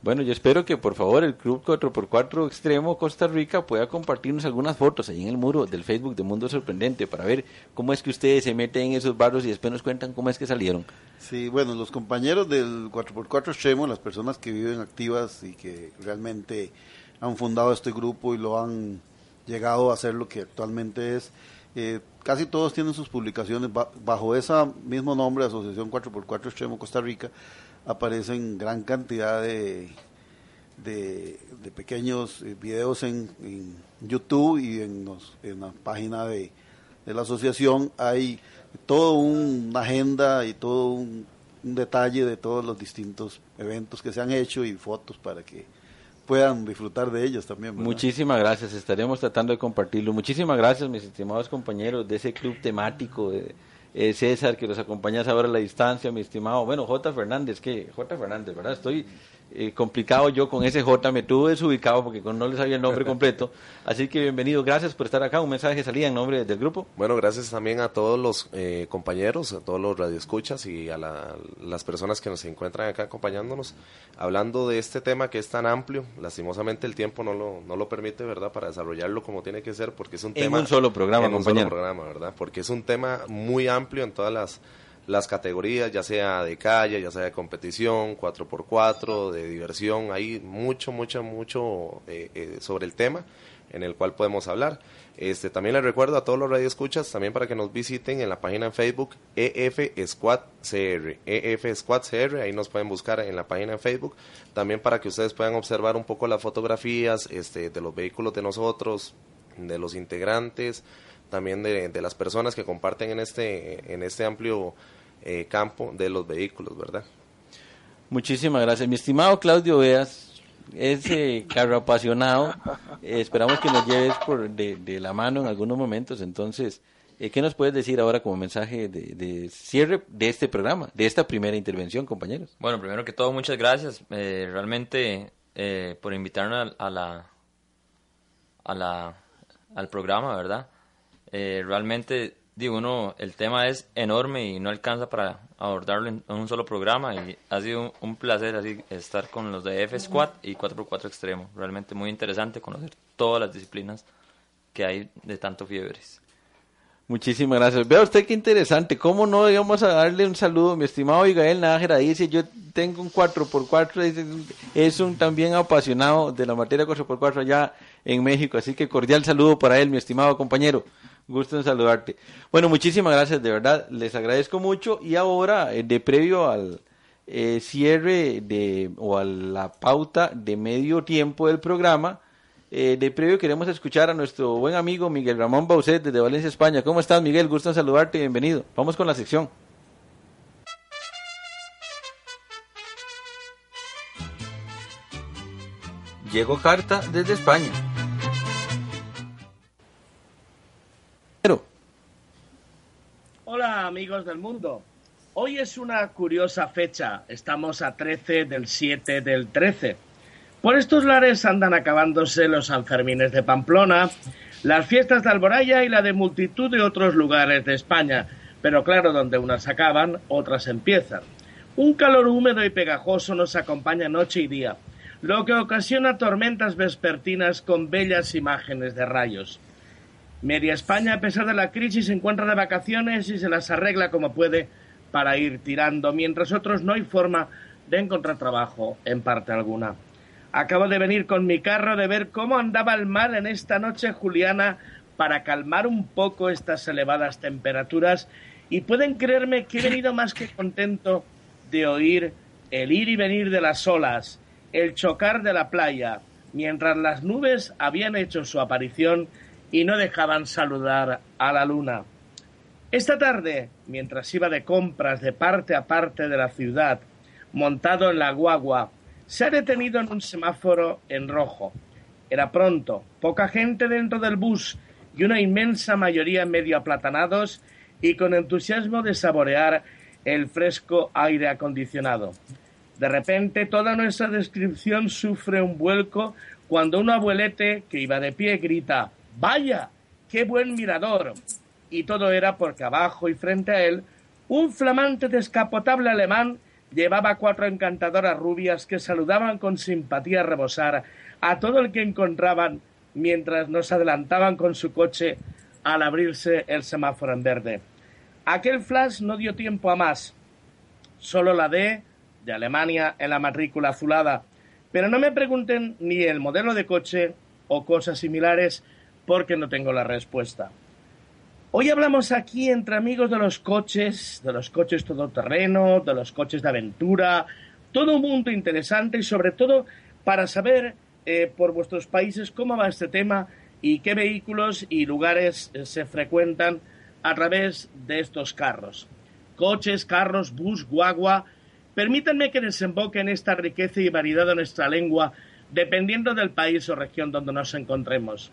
Bueno, yo espero que por favor el Club 4x4 Extremo Costa Rica pueda compartirnos algunas fotos ahí en el muro del Facebook de Mundo Sorprendente para ver cómo es que ustedes se meten en esos barrios y después nos cuentan cómo es que salieron. Sí, bueno, los compañeros del 4x4 Extremo, las personas que viven activas y que realmente han fundado este grupo y lo han llegado a hacer lo que actualmente es, eh, casi todos tienen sus publicaciones bajo ese mismo nombre, Asociación 4x4 Extremo Costa Rica aparecen gran cantidad de, de, pequeños eh, videos en, YouTube y en, en la página de, la asociación hay toda una agenda y todo un, detalle de todos los distintos eventos que se han hecho y fotos para que puedan disfrutar de ellos también. Muchísimas gracias, estaremos tratando de compartirlo. Muchísimas gracias, mis estimados compañeros de ese club temático de eh, César, que nos acompañas ahora a la distancia, mi estimado, bueno, J. Fernández, que J. Fernández, ¿verdad? Estoy eh, complicado yo con ese J, me tuve desubicado porque no les sabía el nombre [laughs] completo. Así que bienvenido, gracias por estar acá. Un mensaje de salida en nombre del grupo. Bueno, gracias también a todos los eh, compañeros, a todos los radioescuchas y a las personas que nos encuentran acá acompañándonos, hablando de este tema que es tan amplio. Lastimosamente el tiempo no lo, no lo permite, ¿verdad?, para desarrollarlo como tiene que ser, porque es un tema. En un solo programa, en un solo programa, ¿verdad? Porque es un tema muy amplio en todas las las categorías, ya sea de calle, ya sea de competición, 4x4, de diversión, hay mucho, mucho, mucho eh, eh, sobre el tema en el cual podemos hablar. Este, también les recuerdo a todos los radioescuchas también para que nos visiten en la página en Facebook EF Squad CR, EF Squad CR, ahí nos pueden buscar en la página en Facebook, también para que ustedes puedan observar un poco las fotografías este, de los vehículos de nosotros, de los integrantes, también de, de las personas que comparten en este, en este amplio eh, campo de los vehículos, ¿verdad? Muchísimas gracias. Mi estimado Claudio Veas, ese carro apasionado, eh, esperamos que nos lleves por de, de la mano en algunos momentos. Entonces, eh, ¿qué nos puedes decir ahora como mensaje de, de cierre de este programa, de esta primera intervención, compañeros? Bueno, primero que todo, muchas gracias eh, realmente eh, por invitarnos a, a la, a la, al programa, ¿verdad? Eh, realmente, digo, uno, el tema es enorme y no alcanza para abordarlo en, un solo programa y ha sido un, placer así estar con los de F Squad y 4x4 Extremo. Realmente muy interesante conocer todas las disciplinas que hay de tanto fiebres. Muchísimas gracias. Vea usted qué interesante. ¿Cómo no íbamos a darle un saludo? Mi estimado Miguel Nájera dice, yo tengo un 4x4, dice, es un también apasionado de la materia 4x4 allá en México. Así que cordial saludo para él, mi estimado compañero. Gusto en saludarte. Bueno, muchísimas gracias, de verdad. Les agradezco mucho. Y ahora, eh, de previo al eh, cierre de, o a la pauta de medio tiempo del programa, eh, de previo queremos escuchar a nuestro buen amigo Miguel Ramón Bauset desde Valencia, España. ¿Cómo estás, Miguel? Gusto en saludarte, bienvenido. Vamos con la sección. Llegó carta desde España. Hola amigos del mundo. Hoy es una curiosa fecha. Estamos a 13 del 7 del 13. Por estos lares andan acabándose los Sanfermines de Pamplona, las fiestas de Alboraya y la de multitud de otros lugares de España. Pero claro, donde unas acaban, otras empiezan. Un calor húmedo y pegajoso nos acompaña noche y día, lo que ocasiona tormentas vespertinas con bellas imágenes de rayos. Media España, a pesar de la crisis, se encuentra de vacaciones y se las arregla como puede para ir tirando, mientras otros no hay forma de encontrar trabajo en parte alguna. Acabo de venir con mi carro de ver cómo andaba el mar en esta noche juliana para calmar un poco estas elevadas temperaturas y pueden creerme que he venido más que contento de oír el ir y venir de las olas, el chocar de la playa, mientras las nubes habían hecho su aparición y no dejaban saludar a la luna. Esta tarde, mientras iba de compras de parte a parte de la ciudad, montado en la guagua, se ha detenido en un semáforo en rojo. Era pronto, poca gente dentro del bus y una inmensa mayoría medio aplatanados y con entusiasmo de saborear el fresco aire acondicionado. De repente toda nuestra descripción sufre un vuelco cuando un abuelete que iba de pie grita ¡Vaya! ¡Qué buen mirador! Y todo era porque abajo y frente a él un flamante descapotable alemán llevaba cuatro encantadoras rubias que saludaban con simpatía rebosar a todo el que encontraban mientras nos adelantaban con su coche al abrirse el semáforo en verde. Aquel flash no dio tiempo a más. Solo la D de Alemania en la matrícula azulada. Pero no me pregunten ni el modelo de coche o cosas similares porque no tengo la respuesta. Hoy hablamos aquí entre amigos de los coches, de los coches todoterreno, de los coches de aventura, todo un mundo interesante y sobre todo para saber eh, por vuestros países cómo va este tema y qué vehículos y lugares eh, se frecuentan a través de estos carros. Coches, carros, bus, guagua. Permítanme que desemboque en esta riqueza y variedad de nuestra lengua dependiendo del país o región donde nos encontremos.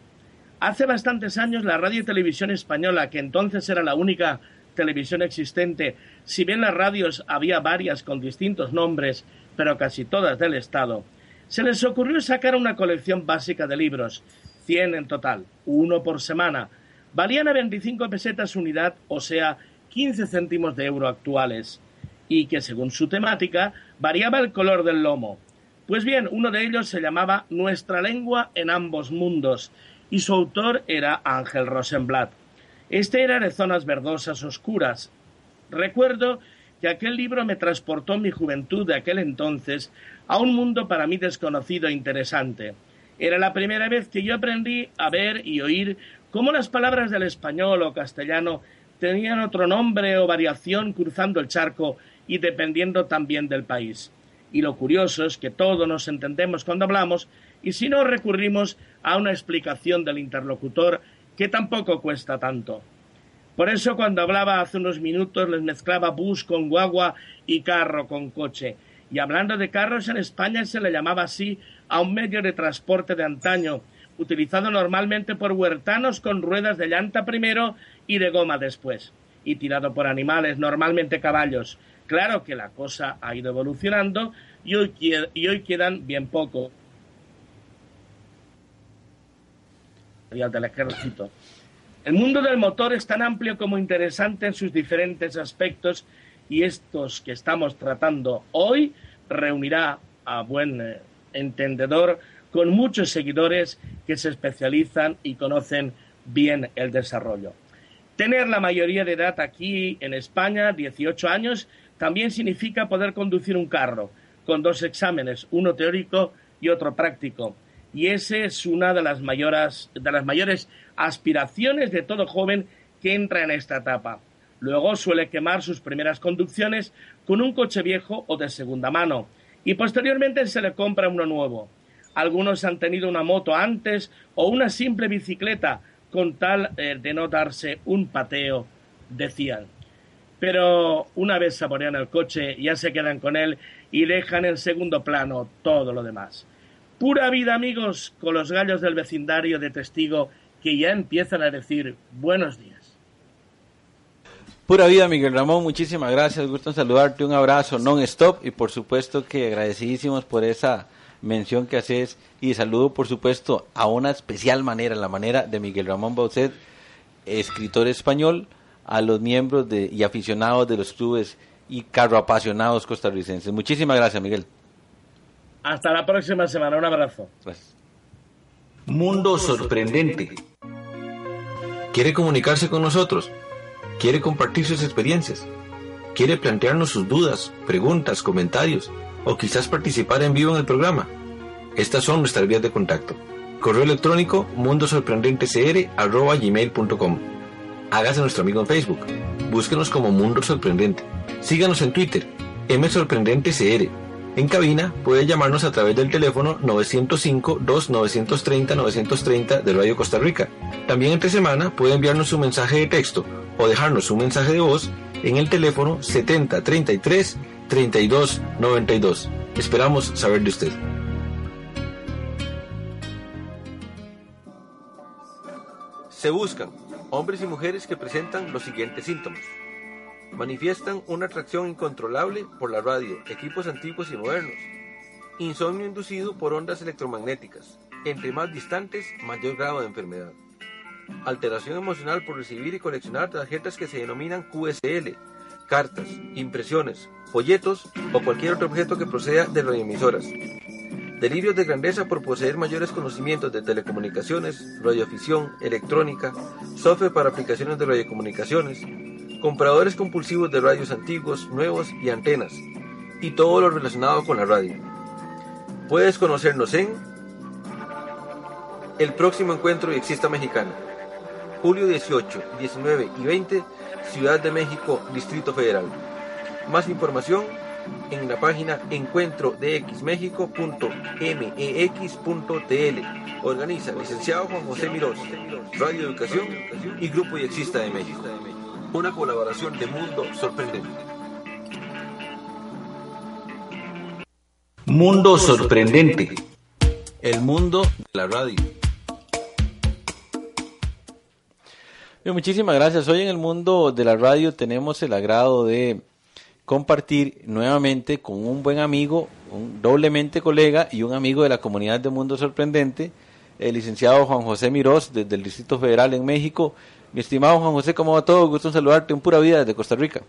Hace bastantes años la radio y televisión española, que entonces era la única televisión existente, si bien las radios había varias con distintos nombres, pero casi todas del Estado, se les ocurrió sacar una colección básica de libros, 100 en total, uno por semana. Valían a 25 pesetas unidad, o sea, 15 céntimos de euro actuales, y que según su temática variaba el color del lomo. Pues bien, uno de ellos se llamaba Nuestra lengua en ambos mundos, y su autor era Ángel Rosenblatt. Este era de zonas verdosas oscuras. Recuerdo que aquel libro me transportó mi juventud de aquel entonces a un mundo para mí desconocido e interesante. Era la primera vez que yo aprendí a ver y oír cómo las palabras del español o castellano tenían otro nombre o variación cruzando el charco y dependiendo también del país. Y lo curioso es que todos nos entendemos cuando hablamos y si no recurrimos a una explicación del interlocutor que tampoco cuesta tanto. Por eso cuando hablaba hace unos minutos les mezclaba bus con guagua y carro con coche. Y hablando de carros, en España se le llamaba así a un medio de transporte de antaño, utilizado normalmente por huertanos con ruedas de llanta primero y de goma después, y tirado por animales, normalmente caballos. Claro que la cosa ha ido evolucionando y hoy, y hoy quedan bien poco. del ejército. El mundo del motor es tan amplio como interesante en sus diferentes aspectos y estos que estamos tratando hoy reunirá a buen eh, entendedor con muchos seguidores que se especializan y conocen bien el desarrollo. Tener la mayoría de edad aquí en España, 18 años, también significa poder conducir un carro con dos exámenes, uno teórico y otro práctico. Y esa es una de las, mayores, de las mayores aspiraciones de todo joven que entra en esta etapa. Luego suele quemar sus primeras conducciones con un coche viejo o de segunda mano y posteriormente se le compra uno nuevo. Algunos han tenido una moto antes o una simple bicicleta con tal eh, de no darse un pateo, decían. Pero una vez saborean el coche ya se quedan con él y dejan en segundo plano todo lo demás. Pura vida amigos con los gallos del vecindario de testigo que ya empiezan a decir buenos días. Pura vida, Miguel Ramón, muchísimas gracias, gusto en saludarte, un abrazo non-stop y por supuesto que agradecidísimos por esa mención que haces y saludo por supuesto a una especial manera, la manera de Miguel Ramón Baucet, escritor español, a los miembros de, y aficionados de los clubes y carro apasionados costarricenses. Muchísimas gracias, Miguel. Hasta la próxima semana, un abrazo. Mundo sorprendente. ¿Quiere comunicarse con nosotros? quiere compartir sus experiencias, quiere plantearnos sus dudas, preguntas, comentarios o quizás participar en vivo en el programa. Estas son nuestras vías de contacto. Correo electrónico mundosorprendentecr.com. Hágase nuestro amigo en Facebook. Búsquenos como Mundo Sorprendente. Síganos en Twitter, msorprendentecr. En cabina puede llamarnos a través del teléfono 905-2930-930 de Radio Costa Rica. También entre semana puede enviarnos un mensaje de texto o dejarnos un mensaje de voz en el teléfono 7033 3292. Esperamos saber de usted. Se buscan hombres y mujeres que presentan los siguientes síntomas. Manifiestan una atracción incontrolable por la radio, equipos antiguos y modernos. Insomnio inducido por ondas electromagnéticas. Entre más distantes, mayor grado de enfermedad alteración emocional por recibir y coleccionar tarjetas que se denominan QSL, cartas, impresiones, folletos o cualquier otro objeto que proceda de radioemisoras. Delirios de grandeza por poseer mayores conocimientos de telecomunicaciones, radioafición, electrónica, software para aplicaciones de radiocomunicaciones, compradores compulsivos de radios antiguos, nuevos y antenas, y todo lo relacionado con la radio. Puedes conocernos en el próximo encuentro Exista Mexicana julio 18, 19 y 20, Ciudad de México, Distrito Federal. Más información en la página encuentrodexmexico.mex.tl. Organiza licenciado Juan José Mirós, Radio Educación y Grupo Exista de México. Una colaboración de Mundo Sorprendente. Mundo Sorprendente. El mundo de la radio. muchísimas gracias. Hoy en el mundo de la radio tenemos el agrado de compartir nuevamente con un buen amigo, un doblemente colega y un amigo de la comunidad de Mundo Sorprendente, el licenciado Juan José Mirós, desde el Distrito Federal en México. Mi estimado Juan José, ¿cómo va todo? Gusto en saludarte, un pura vida desde Costa Rica.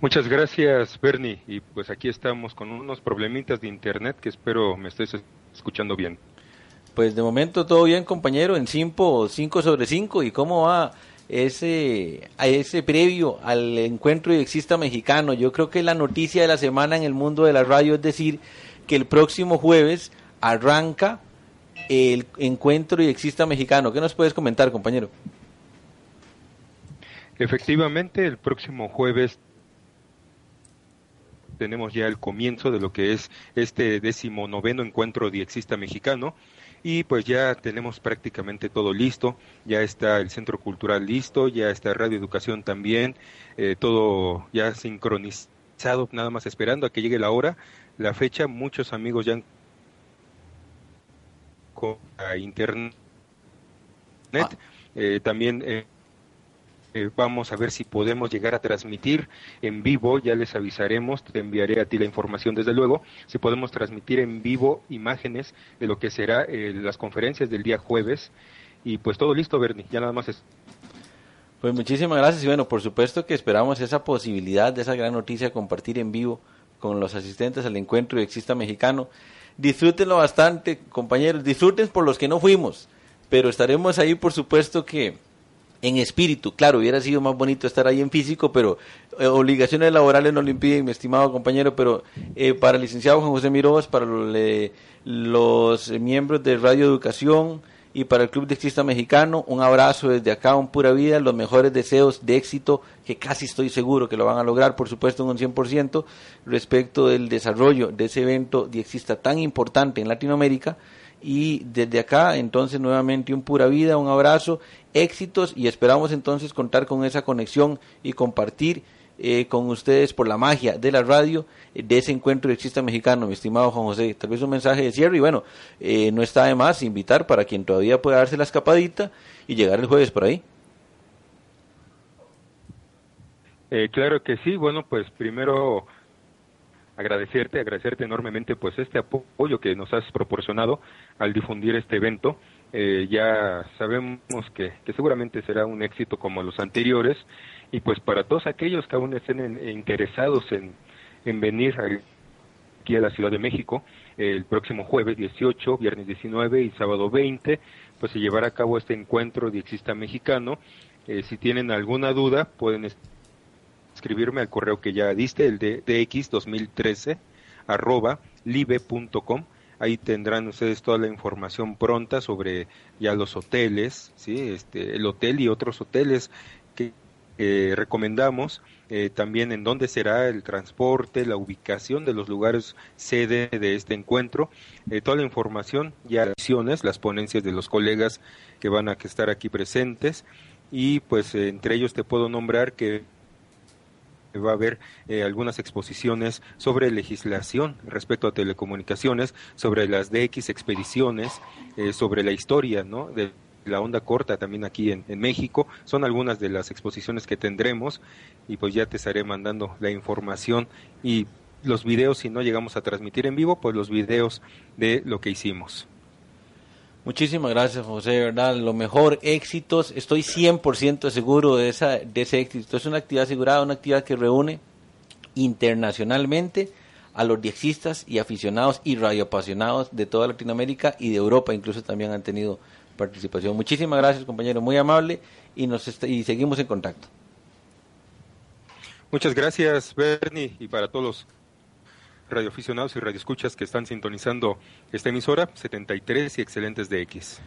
Muchas gracias, Bernie. Y pues aquí estamos con unos problemitas de internet que espero me estés escuchando bien. Pues de momento todo bien, compañero, en 5 sobre 5. ¿Y cómo va ese, a ese previo al encuentro y exista mexicano? Yo creo que la noticia de la semana en el mundo de la radio es decir que el próximo jueves arranca el encuentro y exista mexicano. ¿Qué nos puedes comentar, compañero? Efectivamente, el próximo jueves tenemos ya el comienzo de lo que es este décimo noveno encuentro de exista mexicano y pues ya tenemos prácticamente todo listo, ya está el Centro Cultural listo, ya está Radio Educación también, eh, todo ya sincronizado, nada más esperando a que llegue la hora, la fecha, muchos amigos ya han con internet, ah. eh, también eh, eh, vamos a ver si podemos llegar a transmitir en vivo, ya les avisaremos, te enviaré a ti la información desde luego, si podemos transmitir en vivo imágenes de lo que será eh, las conferencias del día jueves. Y pues todo listo, Bernie, ya nada más es. Pues muchísimas gracias y bueno, por supuesto que esperamos esa posibilidad de esa gran noticia compartir en vivo con los asistentes al encuentro de Exista Mexicano. Disfrútenlo bastante, compañeros, disfruten por los que no fuimos, pero estaremos ahí por supuesto que en espíritu. Claro, hubiera sido más bonito estar ahí en físico, pero eh, obligaciones laborales no lo impiden, mi estimado compañero. Pero eh, para el licenciado Juan José Mirós, para los miembros de Radio Educación y para el Club de Exista Mexicano, un abrazo desde acá, un pura vida, los mejores deseos de éxito, que casi estoy seguro que lo van a lograr, por supuesto, en un 100%, respecto del desarrollo de ese evento de tan importante en Latinoamérica y desde acá, entonces, nuevamente un pura vida, un abrazo, éxitos y esperamos entonces contar con esa conexión y compartir eh, con ustedes por la magia de la radio eh, de ese encuentro de chiste mexicano, mi estimado Juan José. Tal vez un mensaje de cierre y bueno, eh, no está de más invitar para quien todavía pueda darse la escapadita y llegar el jueves por ahí. claro que sí, bueno, pues primero agradecerte, agradecerte enormemente pues este apoyo que nos has proporcionado al difundir este evento. Eh, ya sabemos que, que, seguramente será un éxito como los anteriores y pues para todos aquellos que aún estén interesados en, en venir aquí a la Ciudad de México el próximo jueves 18, viernes 19 y sábado 20, pues se llevará a cabo este encuentro de Exista Mexicano. Eh, si tienen alguna duda pueden escribirme al correo que ya diste, el de dx2013 arroba live.com. Ahí tendrán ustedes toda la información pronta sobre ya los hoteles, ¿sí? este, el hotel y otros hoteles que recomendamos, eh, también en dónde será el transporte, la ubicación de los lugares sede de este encuentro, eh, toda la información, ya las ponencias de los colegas que van a estar aquí presentes y pues entre ellos te puedo nombrar que va a haber eh, algunas exposiciones sobre legislación respecto a telecomunicaciones, sobre las DX expediciones, eh, sobre la historia ¿no? de la onda corta también aquí en, México. Son algunas de las exposiciones que tendremos y pues ya te estaré mandando la información y los videos, si no llegamos a transmitir en vivo, pues los videos de lo que hicimos. Muchísimas gracias, José, ¿verdad? Lo mejor, éxitos. Estoy 100% seguro de, esa, de ese éxito. Es una actividad asegurada, una actividad que reúne internacionalmente a los diexistas y aficionados y radioapasionados de toda Latinoamérica y de Europa, incluso también han tenido participación. Muchísimas gracias, compañero, muy amable y, nos y seguimos en contacto. Muchas gracias, Bernie, y para todos los radioaficionados y radioescuchas que están sintonizando esta emisora, 73 y excelentes de X.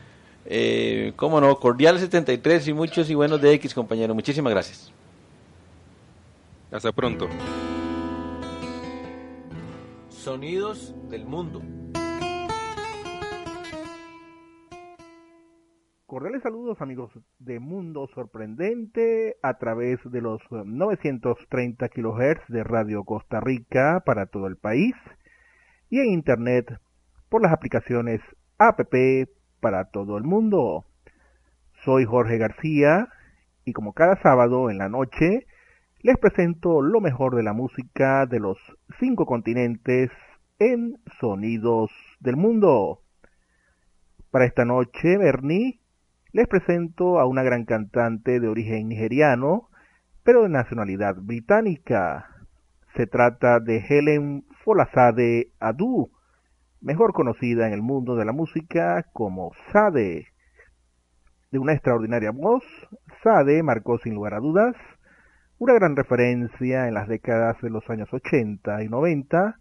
Eh, cómo no, cordial 73 y muchos y buenos de X, compañero. Muchísimas gracias. Hasta pronto. Sonidos del mundo. Cordiales saludos amigos de Mundo Sorprendente a través de los 930 kHz de Radio Costa Rica para todo el país y en Internet por las aplicaciones APP para todo el mundo. Soy Jorge García y como cada sábado en la noche les presento lo mejor de la música de los cinco continentes en Sonidos del Mundo. Para esta noche, Bernie les presento a una gran cantante de origen nigeriano, pero de nacionalidad británica. Se trata de Helen Folazade Adu, mejor conocida en el mundo de la música como Sade. De una extraordinaria voz, Sade marcó sin lugar a dudas una gran referencia en las décadas de los años 80 y 90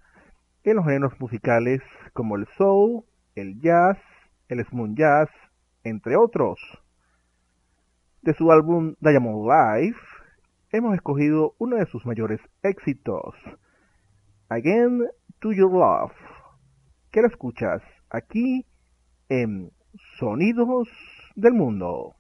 en los géneros musicales como el soul, el jazz, el smooth jazz entre otros. De su álbum Diamond Life, hemos escogido uno de sus mayores éxitos, Again to Your Love, que lo escuchas aquí en Sonidos del Mundo.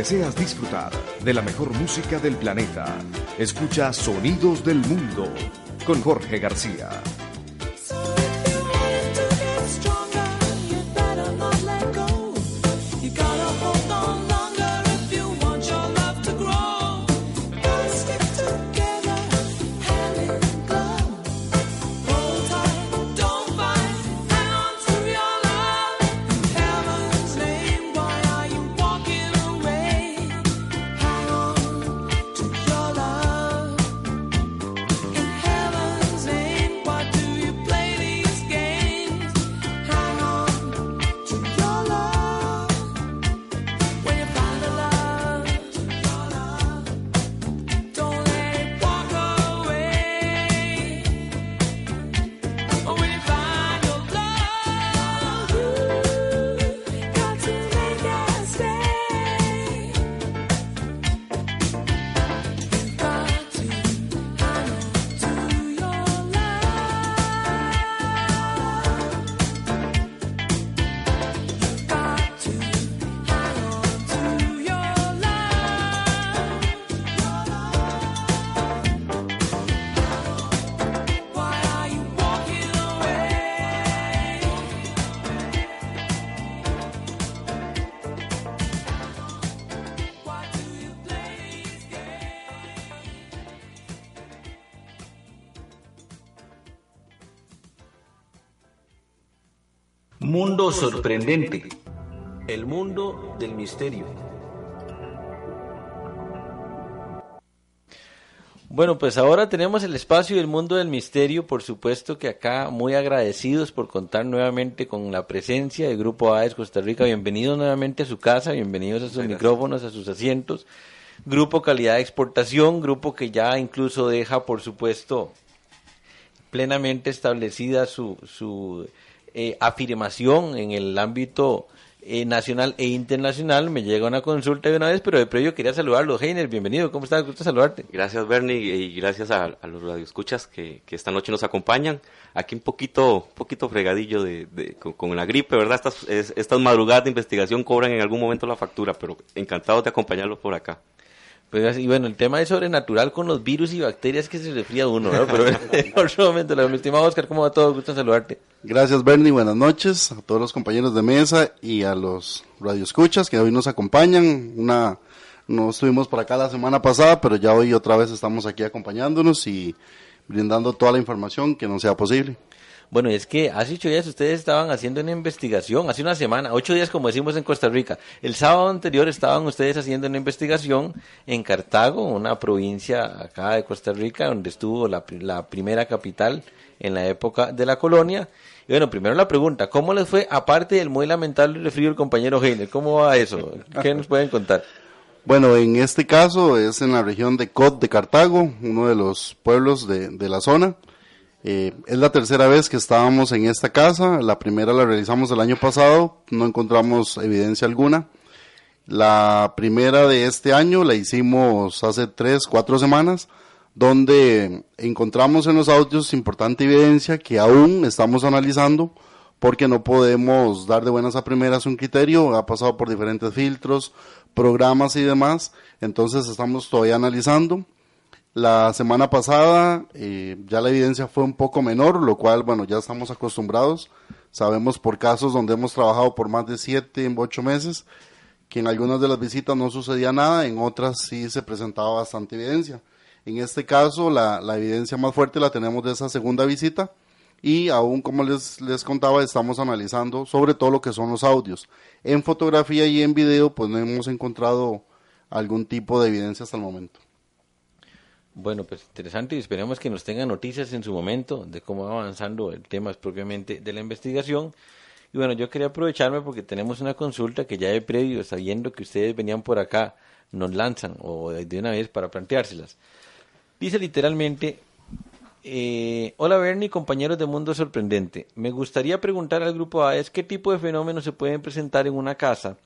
Deseas disfrutar de la mejor música del planeta, escucha Sonidos del Mundo con Jorge García. Mundo sorprendente. El mundo del misterio. Bueno, pues ahora tenemos el espacio del mundo del misterio, por supuesto que acá muy agradecidos por contar nuevamente con la presencia del Grupo AES Costa Rica. Bienvenidos nuevamente a su casa, bienvenidos a sus micrófonos, a sus asientos. Grupo Calidad de Exportación, grupo que ya incluso deja, por supuesto, plenamente establecida su, su eh, afirmación en el ámbito eh, nacional e internacional, me llega una consulta de una vez, pero de previo quería saludarlo. Heiner, bienvenido, ¿cómo estás? Gusto saludarte. Gracias, Bernie, y gracias a, los radioescuchas que, que esta noche nos acompañan. Aquí un poquito, poquito fregadillo de, con, con la gripe, ¿verdad? Estas, es- estas madrugadas de investigación cobran en algún momento la factura, pero encantados de acompañarlos por acá. Pues, y bueno, el tema es sobrenatural con los virus y bacterias que se resfría uno, ¿no? Pero [laughs] en otro momento, mi estimado Oscar, ¿cómo va todo? Gusto saludarte. Gracias Bernie, buenas noches a todos los compañeros de mesa y a los radioescuchas que hoy nos acompañan. Una, no estuvimos por acá la semana pasada, pero ya hoy otra vez estamos aquí acompañándonos y brindando toda la información que nos sea posible. Bueno, es que hace ocho días ustedes estaban haciendo una investigación, hace una semana, ocho días como decimos en Costa Rica. El sábado anterior estaban ustedes haciendo una investigación en Cartago, una provincia acá de Costa Rica, donde estuvo la, pri- la primera capital en la época de la colonia. Y bueno, primero la pregunta, ¿cómo les fue, aparte del muy lamentable refrío del compañero Heiner? ¿Cómo va eso? ¿Qué nos pueden contar? Bueno, en este caso es en la región de Cot de Cartago, uno de los pueblos de la zona. Eh, es la tercera vez que estábamos en esta casa. La primera la realizamos el año pasado, no encontramos evidencia alguna. La primera de este año la hicimos hace tres, cuatro semanas, donde encontramos en los audios importante evidencia que aún estamos analizando porque no podemos dar de buenas a primeras un criterio, ha pasado por diferentes filtros, programas y demás, entonces estamos todavía analizando. La semana pasada eh, ya la evidencia fue un poco menor, lo cual, bueno, ya estamos acostumbrados. Sabemos por casos donde hemos trabajado por más de siete, ocho meses, que en algunas de las visitas no sucedía nada, en otras sí se presentaba bastante evidencia. En este caso, la, la evidencia más fuerte la tenemos de esa segunda visita y aún, como les, les contaba, estamos analizando sobre todo lo que son los audios. En fotografía y en video, pues no hemos encontrado algún tipo de evidencia hasta el momento. Bueno, pues interesante y esperemos que nos tengan noticias en su momento de cómo va avanzando el tema propiamente de la investigación. Y bueno, yo quería aprovecharme porque tenemos una consulta que ya de previo, sabiendo que ustedes venían por acá, nos lanzan o de una vez para planteárselas. Dice literalmente, eh, hola Bernie, compañeros de Mundo Sorprendente. Me gustaría preguntar al grupo AES qué tipo de fenómenos se pueden presentar en una casa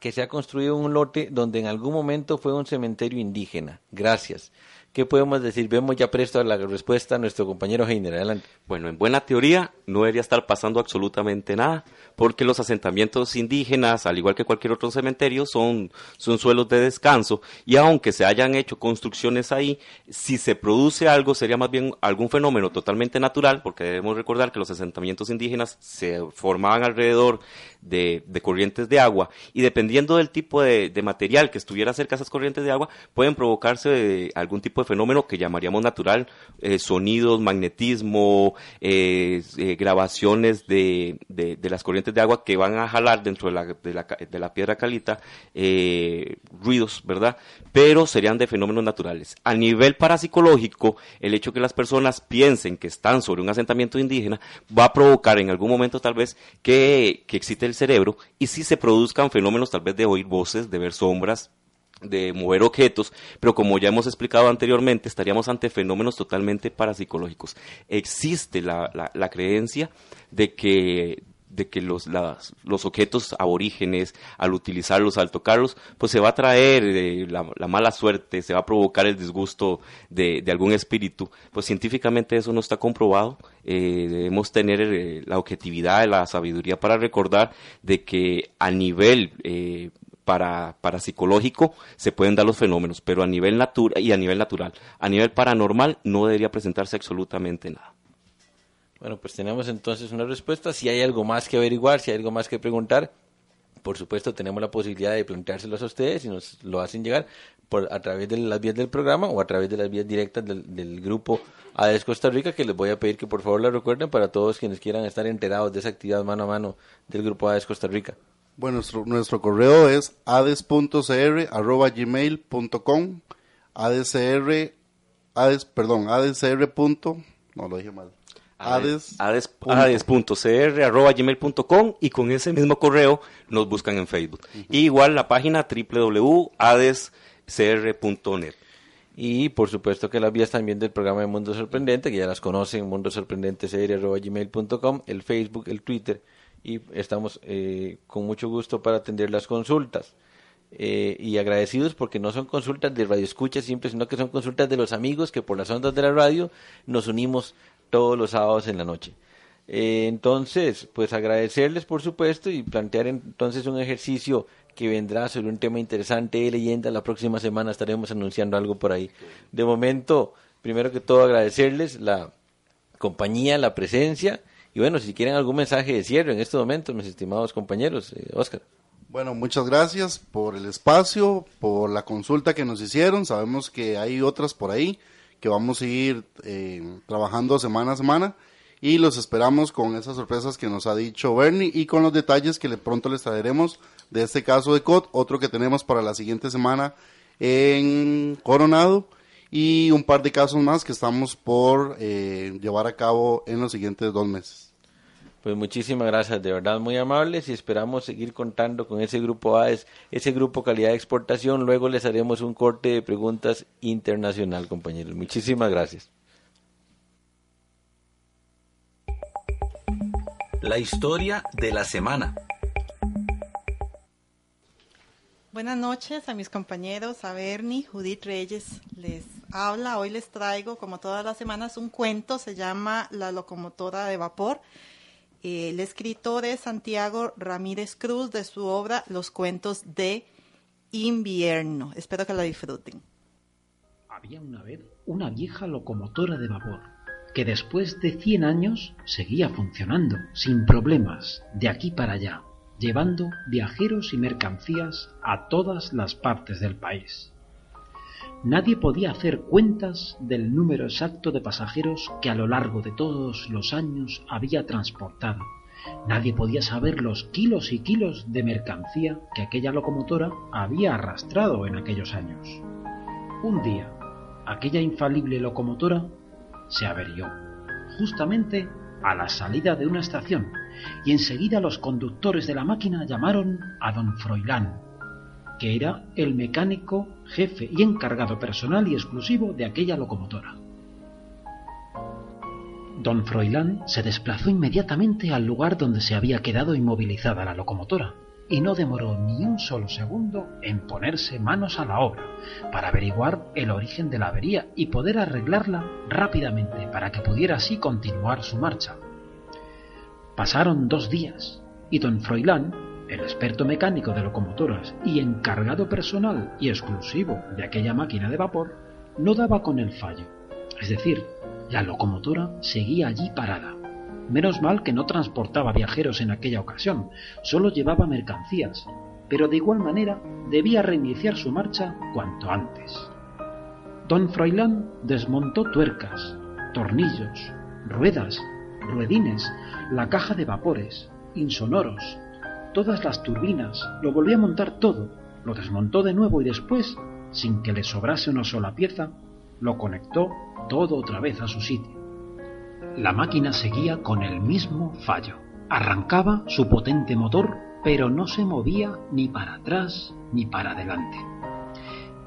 que se ha construido en un lote donde en algún momento fue un cementerio indígena. Gracias. ¿Qué podemos decir? Vemos ya presto la respuesta a nuestro compañero Heiner. Adelante. Bueno, en buena teoría no debería estar pasando absolutamente nada, porque los asentamientos indígenas, al igual que cualquier otro cementerio, son, son suelos de descanso y aunque se hayan hecho construcciones ahí, si se produce algo sería más bien algún fenómeno totalmente natural, porque debemos recordar que los asentamientos indígenas se formaban alrededor de, de corrientes de agua y dependiendo del tipo de, de material que estuviera cerca de esas corrientes de agua, pueden provocarse eh, algún tipo de fenómeno que llamaríamos natural, eh, sonidos, magnetismo, eh, eh, grabaciones de, de, las corrientes de agua que van a jalar dentro de la, de la, de la piedra calita ruidos, ¿verdad? Pero serían de fenómenos naturales. A nivel parapsicológico, el hecho que las personas piensen que están sobre un asentamiento indígena va a provocar en algún momento tal vez que, que excite el cerebro y si se produzcan fenómenos tal vez de oír voces, de ver sombras, de mover objetos, pero como ya hemos explicado anteriormente, estaríamos ante fenómenos totalmente parapsicológicos. Existe la, la, creencia de que de que los, los objetos aborígenes, al utilizarlos, al tocarlos, pues se va a traer eh, la, la mala suerte, se va a provocar el disgusto de, de algún espíritu. Pues científicamente eso no está comprobado. Eh, debemos tener eh, la objetividad, la sabiduría para recordar de que a nivel para, psicológico se pueden dar los fenómenos, pero a nivel natural y a nivel natural, a nivel paranormal no debería presentarse absolutamente nada. Bueno, pues tenemos entonces una respuesta. Si hay algo más que averiguar, si hay algo más que preguntar, por supuesto tenemos la posibilidad de planteárselos a ustedes y nos lo hacen llegar por, a través de las vías del programa o a través de las vías directas del, del grupo ADES Costa Rica, que les voy a pedir que por favor la recuerden para todos quienes quieran estar enterados de esa actividad mano a mano del grupo ADES Costa Rica. Bueno, nuestro, nuestro correo es ades.cr.gmail.com adscr, ades, perdón, adscr. punto- No, lo dije mal. Ades. Ades- punto- ades.cr.gmail.com y con ese mismo correo nos buscan en Facebook. Y igual la página www.adescr.net. Y por supuesto que las vías también del programa de Mundo Sorprendente, que ya las conocen, mundosorprendenteserie.gmail.com, el Facebook, el Twitter, y estamos eh, con mucho gusto para atender las consultas. Eh, y agradecidos porque no son consultas de radio escucha siempre, sino que son consultas de los amigos que por las ondas de la radio nos unimos todos los sábados en la noche. Eh, entonces, pues agradecerles por supuesto y plantear entonces un ejercicio que vendrá sobre un tema interesante de leyenda. La próxima semana estaremos anunciando algo por ahí. De momento, primero que todo agradecerles la compañía, la presencia y bueno, si quieren algún mensaje de cierre en este momento, mis estimados compañeros, eh, Oscar. Bueno, muchas gracias por el espacio, por la consulta que nos hicieron. Sabemos que hay otras por ahí que vamos a ir eh, trabajando semana a semana y los esperamos con esas sorpresas que nos ha dicho Bernie y con los detalles que pronto les traeremos de este caso de COD, otro que tenemos para la siguiente semana en Coronado y un par de casos más que estamos por eh, llevar a cabo en los siguientes dos meses. Pues muchísimas gracias, de verdad muy amables y esperamos seguir contando con ese grupo AES, ese grupo calidad de exportación. Luego les haremos un corte de preguntas internacional, compañeros. Muchísimas gracias. La historia de la semana. Buenas noches a mis compañeros, a Bernie, Judith Reyes. Les habla, hoy les traigo, como todas las semanas, un cuento, se llama La locomotora de vapor el escritor es Santiago Ramírez Cruz de su obra Los cuentos de invierno. Espero que la disfruten. Había una vez una vieja locomotora de vapor que después de 100 años seguía funcionando sin problemas de aquí para allá, llevando viajeros y mercancías a todas las partes del país. Nadie podía hacer cuentas del número exacto de pasajeros que a lo largo de todos los años había transportado. Nadie podía saber los kilos y kilos de mercancía que aquella locomotora había arrastrado en aquellos años. Un día, aquella infalible locomotora se averió, justamente a la salida de una estación, y enseguida los conductores de la máquina llamaron a don Froilán, que era el mecánico, jefe y encargado personal y exclusivo de aquella locomotora. Don Froilán se desplazó inmediatamente al lugar donde se había quedado inmovilizada la locomotora y no demoró ni un solo segundo en ponerse manos a la obra para averiguar el origen de la avería y poder arreglarla rápidamente para que pudiera así continuar su marcha. Pasaron dos días y don Froilán el experto mecánico de locomotoras y encargado personal y exclusivo de aquella máquina de vapor, no daba con el fallo. Es decir, la locomotora seguía allí parada. Menos mal que no transportaba viajeros en aquella ocasión, solo llevaba mercancías, pero de igual manera debía reiniciar su marcha cuanto antes. Don Froilán desmontó tuercas, tornillos, ruedas, ruedines, la caja de vapores, insonoros, todas las turbinas, lo volvió a montar todo, lo desmontó de nuevo y después, sin que le sobrase una sola pieza, lo conectó todo otra vez a su sitio. La máquina seguía con el mismo fallo. Arrancaba su potente motor, pero no se movía ni para atrás ni para adelante.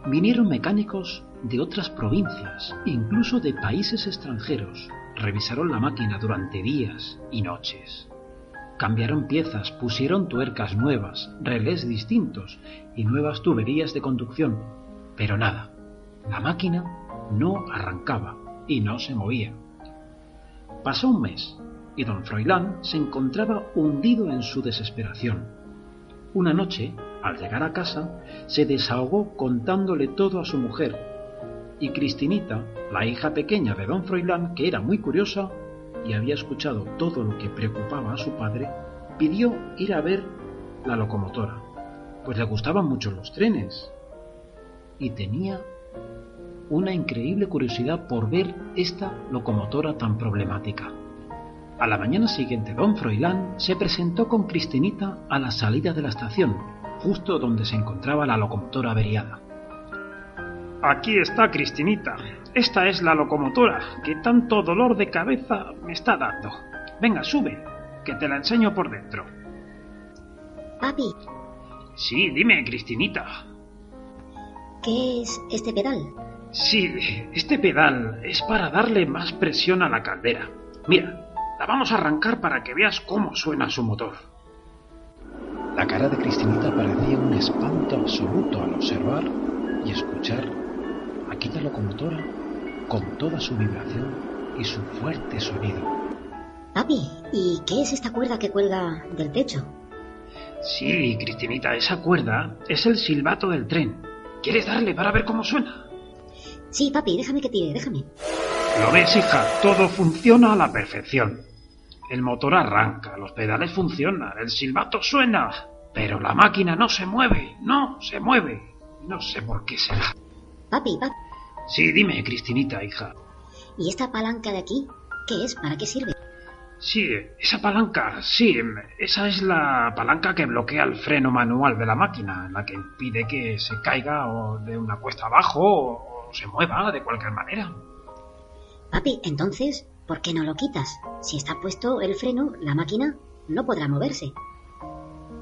Vinieron mecánicos de otras provincias, incluso de países extranjeros. Revisaron la máquina durante días y noches. Cambiaron piezas, pusieron tuercas nuevas, relés distintos y nuevas tuberías de conducción. Pero nada, la máquina no arrancaba y no se movía. Pasó un mes y don Froilán se encontraba hundido en su desesperación. Una noche, al llegar a casa, se desahogó contándole todo a su mujer, y Cristinita, la hija pequeña de don Froilán, que era muy curiosa, y había escuchado todo lo que preocupaba a su padre, pidió ir a ver la locomotora, pues le gustaban mucho los trenes y tenía una increíble curiosidad por ver esta locomotora tan problemática. A la mañana siguiente, don Froilán se presentó con Cristinita a la salida de la estación, justo donde se encontraba la locomotora averiada. Aquí está Cristinita. Esta es la locomotora que tanto dolor de cabeza me está dando. Venga, sube, que te la enseño por dentro. Papi. Sí, dime, Cristinita. ¿Qué es este pedal? Sí, este pedal es para darle más presión a la caldera. Mira, la vamos a arrancar para que veas cómo suena su motor. La cara de Cristinita parecía un espanto absoluto al observar y escuchar aquella locomotora con toda su vibración y su fuerte sonido. Papi, ¿y qué es esta cuerda que cuelga del techo? Sí, Cristinita, esa cuerda es el silbato del tren. ¿Quieres darle para ver cómo suena? Sí, papi, déjame que tire, déjame. Lo ves, hija, todo funciona a la perfección. El motor arranca, los pedales funcionan, el silbato suena, pero la máquina no se mueve, no se mueve. No sé por qué será. Papi, papi. Sí, dime, Cristinita, hija. ¿Y esta palanca de aquí? ¿Qué es? ¿Para qué sirve? Sí, esa palanca, sí, esa es la palanca que bloquea el freno manual de la máquina, la que impide que se caiga o de una cuesta abajo o, se mueva de cualquier manera. Papi, entonces, ¿por qué no lo quitas? Si está puesto el freno, la máquina no podrá moverse.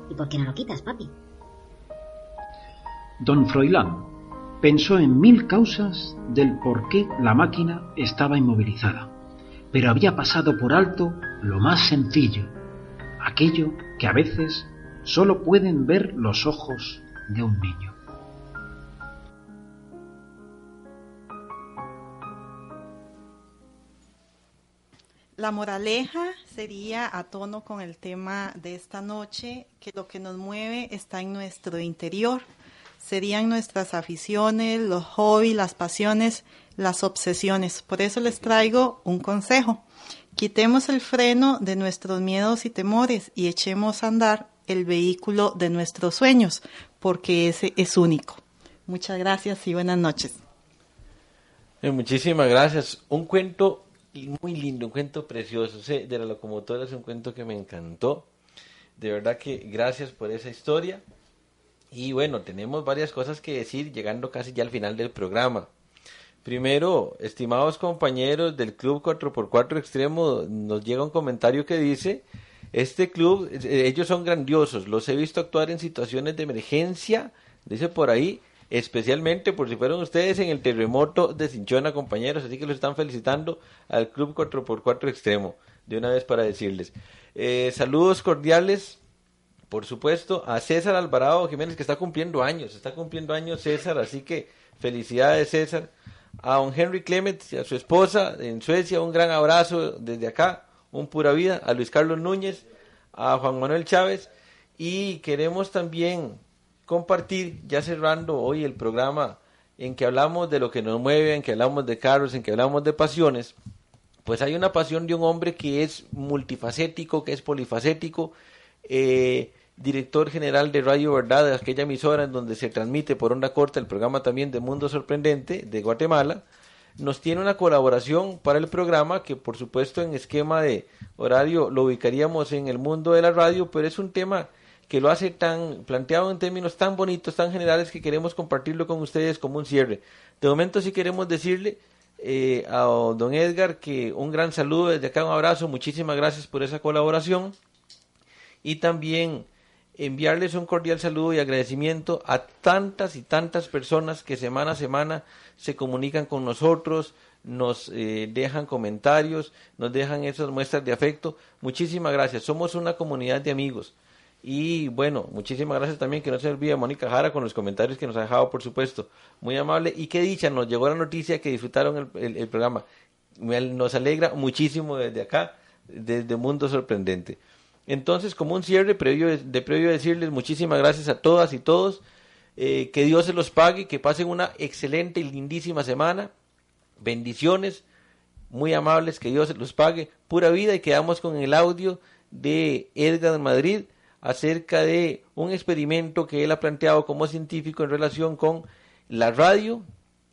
¿Y por qué no lo quitas, papi? Don Froilán pensó en mil causas del por qué la máquina estaba inmovilizada, pero había pasado por alto lo más sencillo, aquello que a veces solo pueden ver los ojos de un niño. La moraleja sería a tono con el tema de esta noche, que lo que nos mueve está en nuestro interior. Serían nuestras aficiones, los hobbies, las pasiones, las obsesiones. Por eso les traigo un consejo. Quitemos el freno de nuestros miedos y temores y echemos a andar el vehículo de nuestros sueños, porque ese es único. Muchas gracias y buenas noches. Eh, muchísimas gracias. Un cuento muy lindo, un cuento precioso. De la locomotora es un cuento que me encantó. De verdad que gracias por esa historia. Y bueno, tenemos varias cosas que decir llegando casi ya al final del programa. Primero, estimados compañeros del Club 4x4 Extremo, nos llega un comentario que dice, este club, eh, ellos son grandiosos, los he visto actuar en situaciones de emergencia, dice por ahí, especialmente por si fueron ustedes en el terremoto de Cinchona, compañeros, así que los están felicitando al Club 4x4 Extremo, de una vez para decirles. Eh, saludos cordiales, por supuesto, a César Alvarado Jiménez, que está cumpliendo años, está cumpliendo años César, así que felicidades César. A don Henry Clement y a su esposa en Suecia, un gran abrazo desde acá, un pura vida. A Luis Carlos Núñez, a Juan Manuel Chávez, y queremos también compartir, ya cerrando hoy el programa en que hablamos de lo que nos mueve, en que hablamos de carros, en que hablamos de pasiones, pues hay una pasión de un hombre que es multifacético, que es polifacético, eh, director general de Radio Verdad, de aquella emisora en donde se transmite por onda corta el programa también de Mundo Sorprendente de Guatemala, nos tiene una colaboración para el programa que por supuesto en esquema de horario lo ubicaríamos en el mundo de la radio, pero es un tema que lo hace tan planteado en términos tan bonitos, tan generales que queremos compartirlo con ustedes como un cierre. De momento sí queremos decirle eh, a don Edgar que un gran saludo desde acá, un abrazo, muchísimas gracias por esa colaboración y también enviarles un cordial saludo y agradecimiento a tantas y tantas personas que semana a semana se comunican con nosotros, nos eh, dejan comentarios, nos dejan esas muestras de afecto. Muchísimas gracias. Somos una comunidad de amigos. Y bueno, muchísimas gracias también, que no se olvide Mónica Jara con los comentarios que nos ha dejado, por supuesto. Muy amable. Y qué dicha, nos llegó la noticia que disfrutaron el, el programa. Nos alegra muchísimo desde acá, desde Mundo Sorprendente. Entonces, como un cierre previo de, previo decirles muchísimas gracias a todas y todos, eh, que Dios se los pague, que pasen una excelente y lindísima semana, bendiciones, muy amables, que Dios se los pague, pura vida y quedamos con el audio de Edgar Madrid acerca de un experimento que él ha planteado como científico en relación con la radio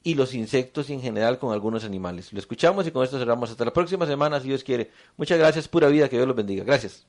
y los insectos y en general con algunos animales. Lo escuchamos y con esto cerramos hasta la próxima semana, si Dios quiere. Muchas gracias, pura vida, que Dios los bendiga. Gracias.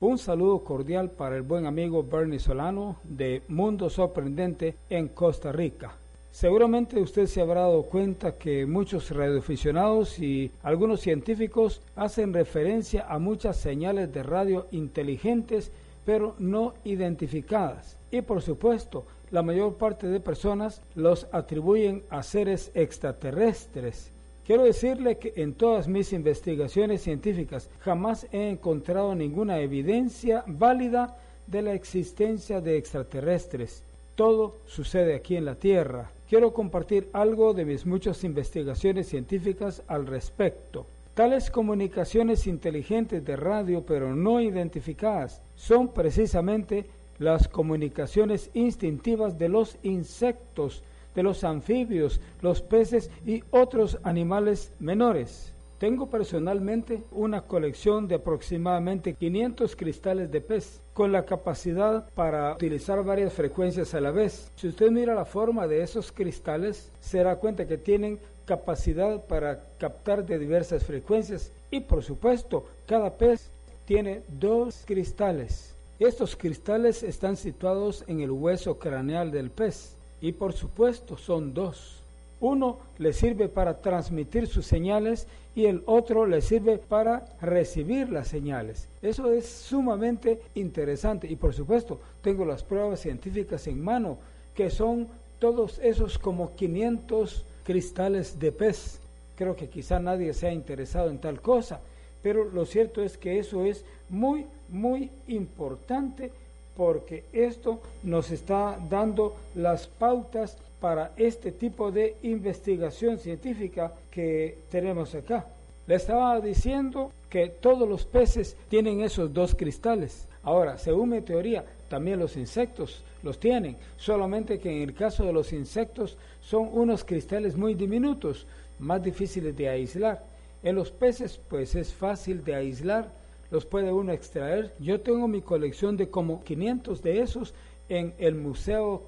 Un saludo cordial para el buen amigo Bernie Solano de Mundo Sorprendente en Costa Rica. Seguramente usted se habrá dado cuenta que muchos radioaficionados y algunos científicos hacen referencia a muchas señales de radio inteligentes pero no identificadas. Y por supuesto, la mayor parte de personas los atribuyen a seres extraterrestres. Quiero decirle que en todas mis investigaciones científicas jamás he encontrado ninguna evidencia válida de la existencia de extraterrestres. Todo sucede aquí en la Tierra. Quiero compartir algo de mis muchas investigaciones científicas al respecto. Tales comunicaciones inteligentes de radio pero no identificadas son precisamente las comunicaciones instintivas de los insectos, de los anfibios, los peces y otros animales menores. Tengo personalmente una colección de aproximadamente 500 cristales de pez con la capacidad para utilizar varias frecuencias a la vez. Si usted mira la forma de esos cristales, se dará cuenta que tienen capacidad para captar de diversas frecuencias y por supuesto cada pez tiene dos cristales. Estos cristales están situados en el hueso craneal del pez y por supuesto son dos. Uno le sirve para transmitir sus señales y el otro le sirve para recibir las señales. Eso es sumamente interesante y por supuesto tengo las pruebas científicas en mano que son todos esos como 500 cristales de pez. Creo que quizá nadie se ha interesado en tal cosa, pero lo cierto es que eso es muy, muy importante porque esto nos está dando las pautas para este tipo de investigación científica que tenemos acá. Le estaba diciendo que todos los peces tienen esos dos cristales. Ahora, según mi teoría, también los insectos los tienen, solamente que en el caso de los insectos son unos cristales muy diminutos, más difíciles de aislar. En los peces, pues es fácil de aislar, los puede uno extraer. Yo tengo mi colección de como 500 de esos en el Museo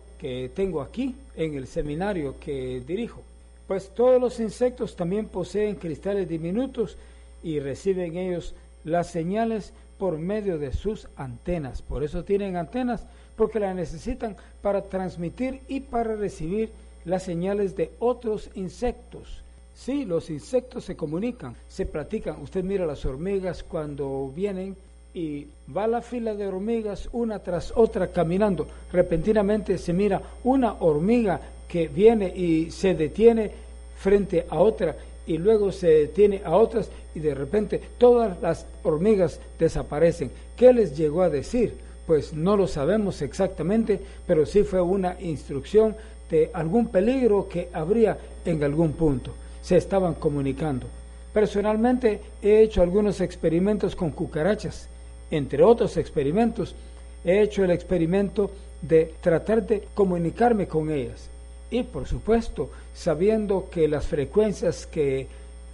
tengo aquí en el seminario que dirijo. Pues todos los insectos también poseen cristales diminutos y reciben ellos las señales por medio de sus antenas. Por eso tienen antenas, porque las necesitan para transmitir y para recibir las señales de otros insectos. Sí, los insectos se comunican, se platican. Usted mira las hormigas cuando vienen y va la fila de hormigas una tras otra caminando. Repentinamente se mira una hormiga que viene y se detiene frente a otra y luego se detiene a otras y de repente todas las hormigas desaparecen. ¿Qué les llegó a decir? Pues no lo sabemos exactamente, pero sí fue una instrucción de algún peligro que habría en algún punto. Se estaban comunicando. Personalmente he hecho algunos experimentos con cucarachas entre otros experimentos, he hecho el experimento de tratar de comunicarme con ellas. Y por supuesto, sabiendo que las frecuencias que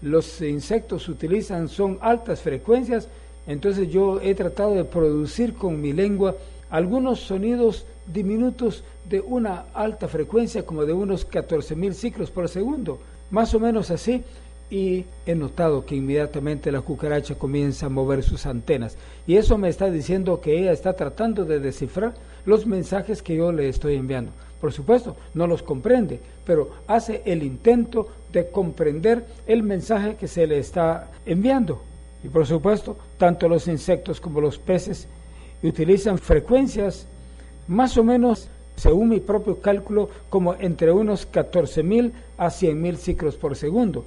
los insectos utilizan son altas frecuencias, entonces yo he tratado de producir con mi lengua algunos sonidos diminutos de una alta frecuencia, como de unos 14.000 ciclos por segundo, más o menos así, y he notado que inmediatamente la cucaracha comienza a mover sus antenas. Y eso me está diciendo que ella está tratando de descifrar los mensajes que yo le estoy enviando. Por supuesto, no los comprende, pero hace el intento de comprender el mensaje que se le está enviando. Y por supuesto, tanto los insectos como los peces utilizan frecuencias más o menos, según mi propio cálculo, como entre unos 14.000 a 100.000 ciclos por segundo.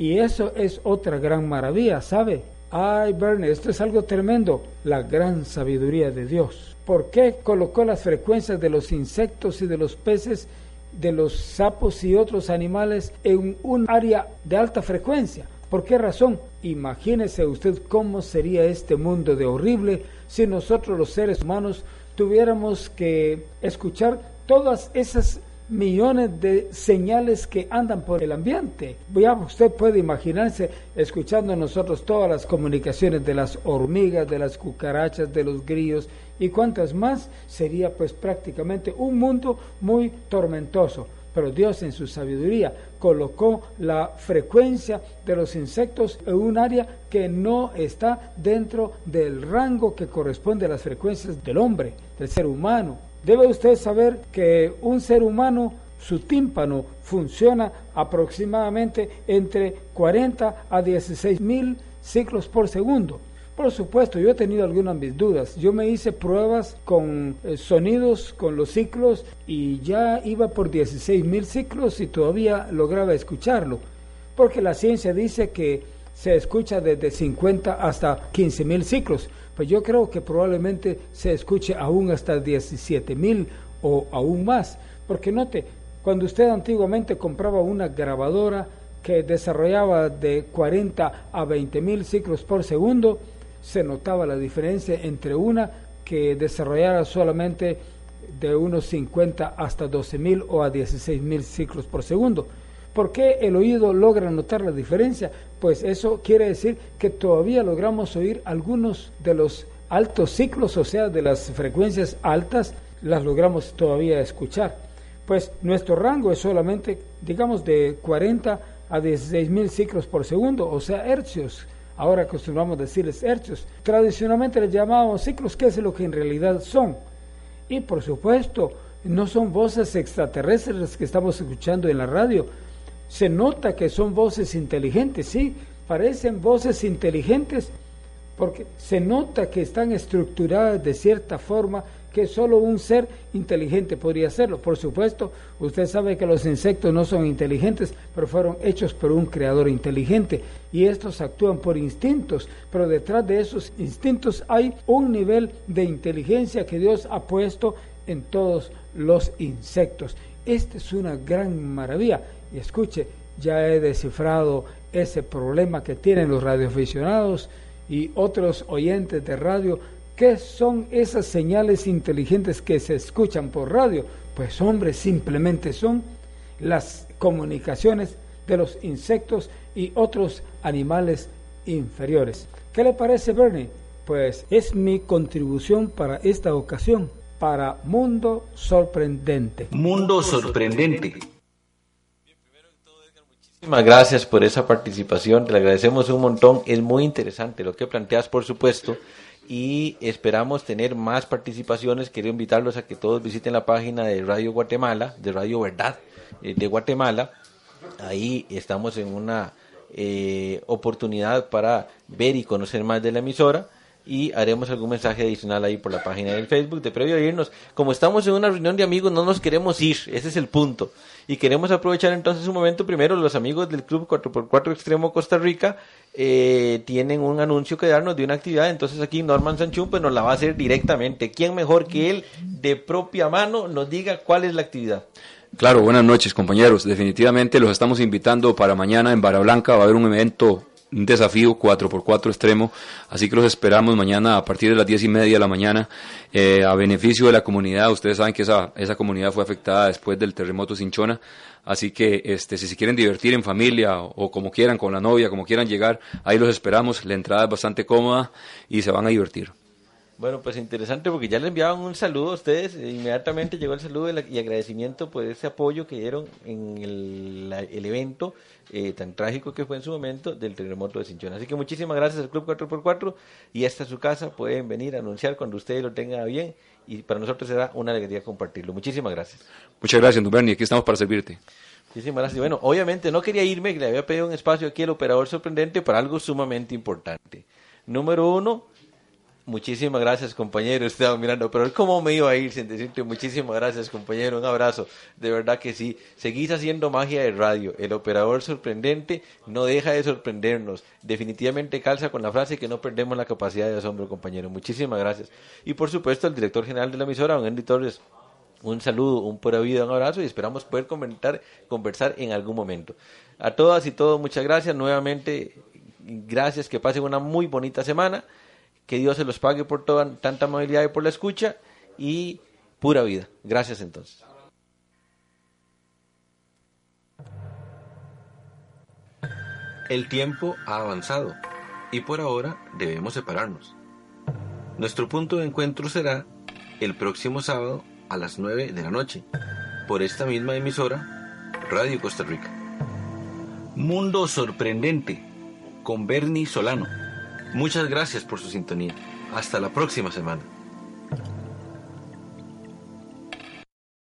Y eso es otra gran maravilla, ¿sabe? Ay, Bernie, esto es algo tremendo, la gran sabiduría de Dios. ¿Por qué colocó las frecuencias de los insectos y de los peces, de los sapos y otros animales en un área de alta frecuencia? ¿Por qué razón? Imagínese usted cómo sería este mundo de horrible si nosotros los seres humanos tuviéramos que escuchar todas esas millones de señales que andan por el ambiente. Ya usted puede imaginarse escuchando nosotros todas las comunicaciones de las hormigas, de las cucarachas, de los grillos y cuantas más, sería pues prácticamente un mundo muy tormentoso. Pero Dios en su sabiduría colocó la frecuencia de los insectos en un área que no está dentro del rango que corresponde a las frecuencias del hombre, del ser humano. Debe usted saber que un ser humano, su tímpano funciona aproximadamente entre 40 a 16 mil ciclos por segundo. Por supuesto, yo he tenido algunas mis dudas. Yo me hice pruebas con eh, sonidos, con los ciclos y ya iba por 16 mil ciclos y todavía lograba escucharlo. Porque la ciencia dice que se escucha desde 50 hasta 15 mil ciclos. Pues yo creo que probablemente se escuche aún hasta 17 mil o aún más. Porque note, cuando usted antiguamente compraba una grabadora que desarrollaba de 40 a 20 mil ciclos por segundo, se notaba la diferencia entre una que desarrollara solamente de unos 50 hasta 12 mil o a 16 mil ciclos por segundo. ¿Por qué el oído logra notar la diferencia? Pues eso quiere decir que todavía logramos oír algunos de los altos ciclos, o sea, de las frecuencias altas, las logramos todavía escuchar. Pues nuestro rango es solamente, digamos, de 40 a 16 mil ciclos por segundo, o sea, hercios ahora acostumbramos decirles hercios. Tradicionalmente les llamábamos ciclos, que es lo que en realidad son. Y por supuesto, no son voces extraterrestres que estamos escuchando en la radio. Se nota que son voces inteligentes, sí, parecen voces inteligentes porque se nota que están estructuradas de cierta forma que solo un ser inteligente podría hacerlo. Por supuesto, usted sabe que los insectos no son inteligentes, pero fueron hechos por un creador inteligente y estos actúan por instintos, pero detrás de esos instintos hay un nivel de inteligencia que Dios ha puesto en todos los insectos. Esta es una gran maravilla. Y escuche, ya he descifrado ese problema que tienen los radioaficionados y otros oyentes de radio ¿Qué son esas señales inteligentes que se escuchan por radio? Pues hombre, simplemente son las comunicaciones de los insectos y otros animales inferiores. ¿Qué le parece, Bernie? Pues es mi contribución para esta ocasión, para Mundo Sorprendente. Mundo Sorprendente. Muchísimas gracias por esa participación, te le agradecemos un montón, es muy interesante lo que planteas, por supuesto, y esperamos tener más participaciones. Quiero invitarlos a que todos visiten la página de Radio Guatemala, de Radio Verdad eh, de Guatemala. Ahí estamos en una eh, oportunidad para ver y conocer más de la emisora y haremos algún mensaje adicional ahí por la página del Facebook de previo a irnos. Como estamos en una reunión de amigos, no nos queremos ir, ese es el punto. Y queremos aprovechar entonces un momento primero, los amigos del Club 4x4 Extremo Costa Rica eh, tienen un anuncio que darnos de una actividad, entonces aquí Norman Sanchún pues nos la va a hacer directamente. ¿Quién mejor que él de propia mano nos diga cuál es la actividad? Claro, buenas noches compañeros. Definitivamente los estamos invitando para mañana en Barra Blanca. Va a haber un evento un desafío 4x4 extremo, así que los esperamos mañana a partir de las 10 y media de la mañana eh, a beneficio de la comunidad. Ustedes saben que esa, esa comunidad fue afectada después del terremoto Sinchona, así que este, si se quieren divertir en familia o, como quieran, con la novia, como quieran llegar, ahí los esperamos. La entrada es bastante cómoda y se van a divertir. Bueno, pues interesante porque ya le enviaban un saludo a ustedes, e inmediatamente llegó el saludo y agradecimiento por ese apoyo que dieron en el, el evento eh, tan trágico que fue en su momento del terremoto de Sinchón. Así que muchísimas gracias al Club 4x4 y es su casa, pueden venir a anunciar cuando ustedes lo tengan bien y para nosotros será una alegría compartirlo. Muchísimas gracias. Muchas gracias, Bernie, aquí estamos para servirte. Muchísimas gracias. Bueno, obviamente no quería irme, le había pedido un espacio aquí al operador sorprendente para algo sumamente importante. Número uno, Muchísimas gracias, compañero. Estaba mirando, pero ¿cómo me iba a ir sin decirte muchísimas gracias, compañero? Un abrazo. De verdad que sí. Seguís haciendo magia de radio. El operador sorprendente no deja de sorprendernos. Definitivamente calza con la frase que no perdemos la capacidad de asombro, compañero. Muchísimas gracias. Y por supuesto, el director general de la emisora, don Henry Torres. Un saludo, un pura vida, un abrazo y esperamos poder comentar, conversar en algún momento. A todas y todos, muchas gracias. Nuevamente, gracias. Que pasen una muy bonita semana. Que Dios se los pague por toda tanta amabilidad y por la escucha y pura vida. Gracias entonces. El tiempo ha avanzado y por ahora debemos separarnos. Nuestro punto de encuentro será el próximo sábado a las 9 de la noche por esta misma emisora Radio Costa Rica. Mundo Sorprendente con Bernie Solano. Muchas gracias por su sintonía. Hasta la próxima semana.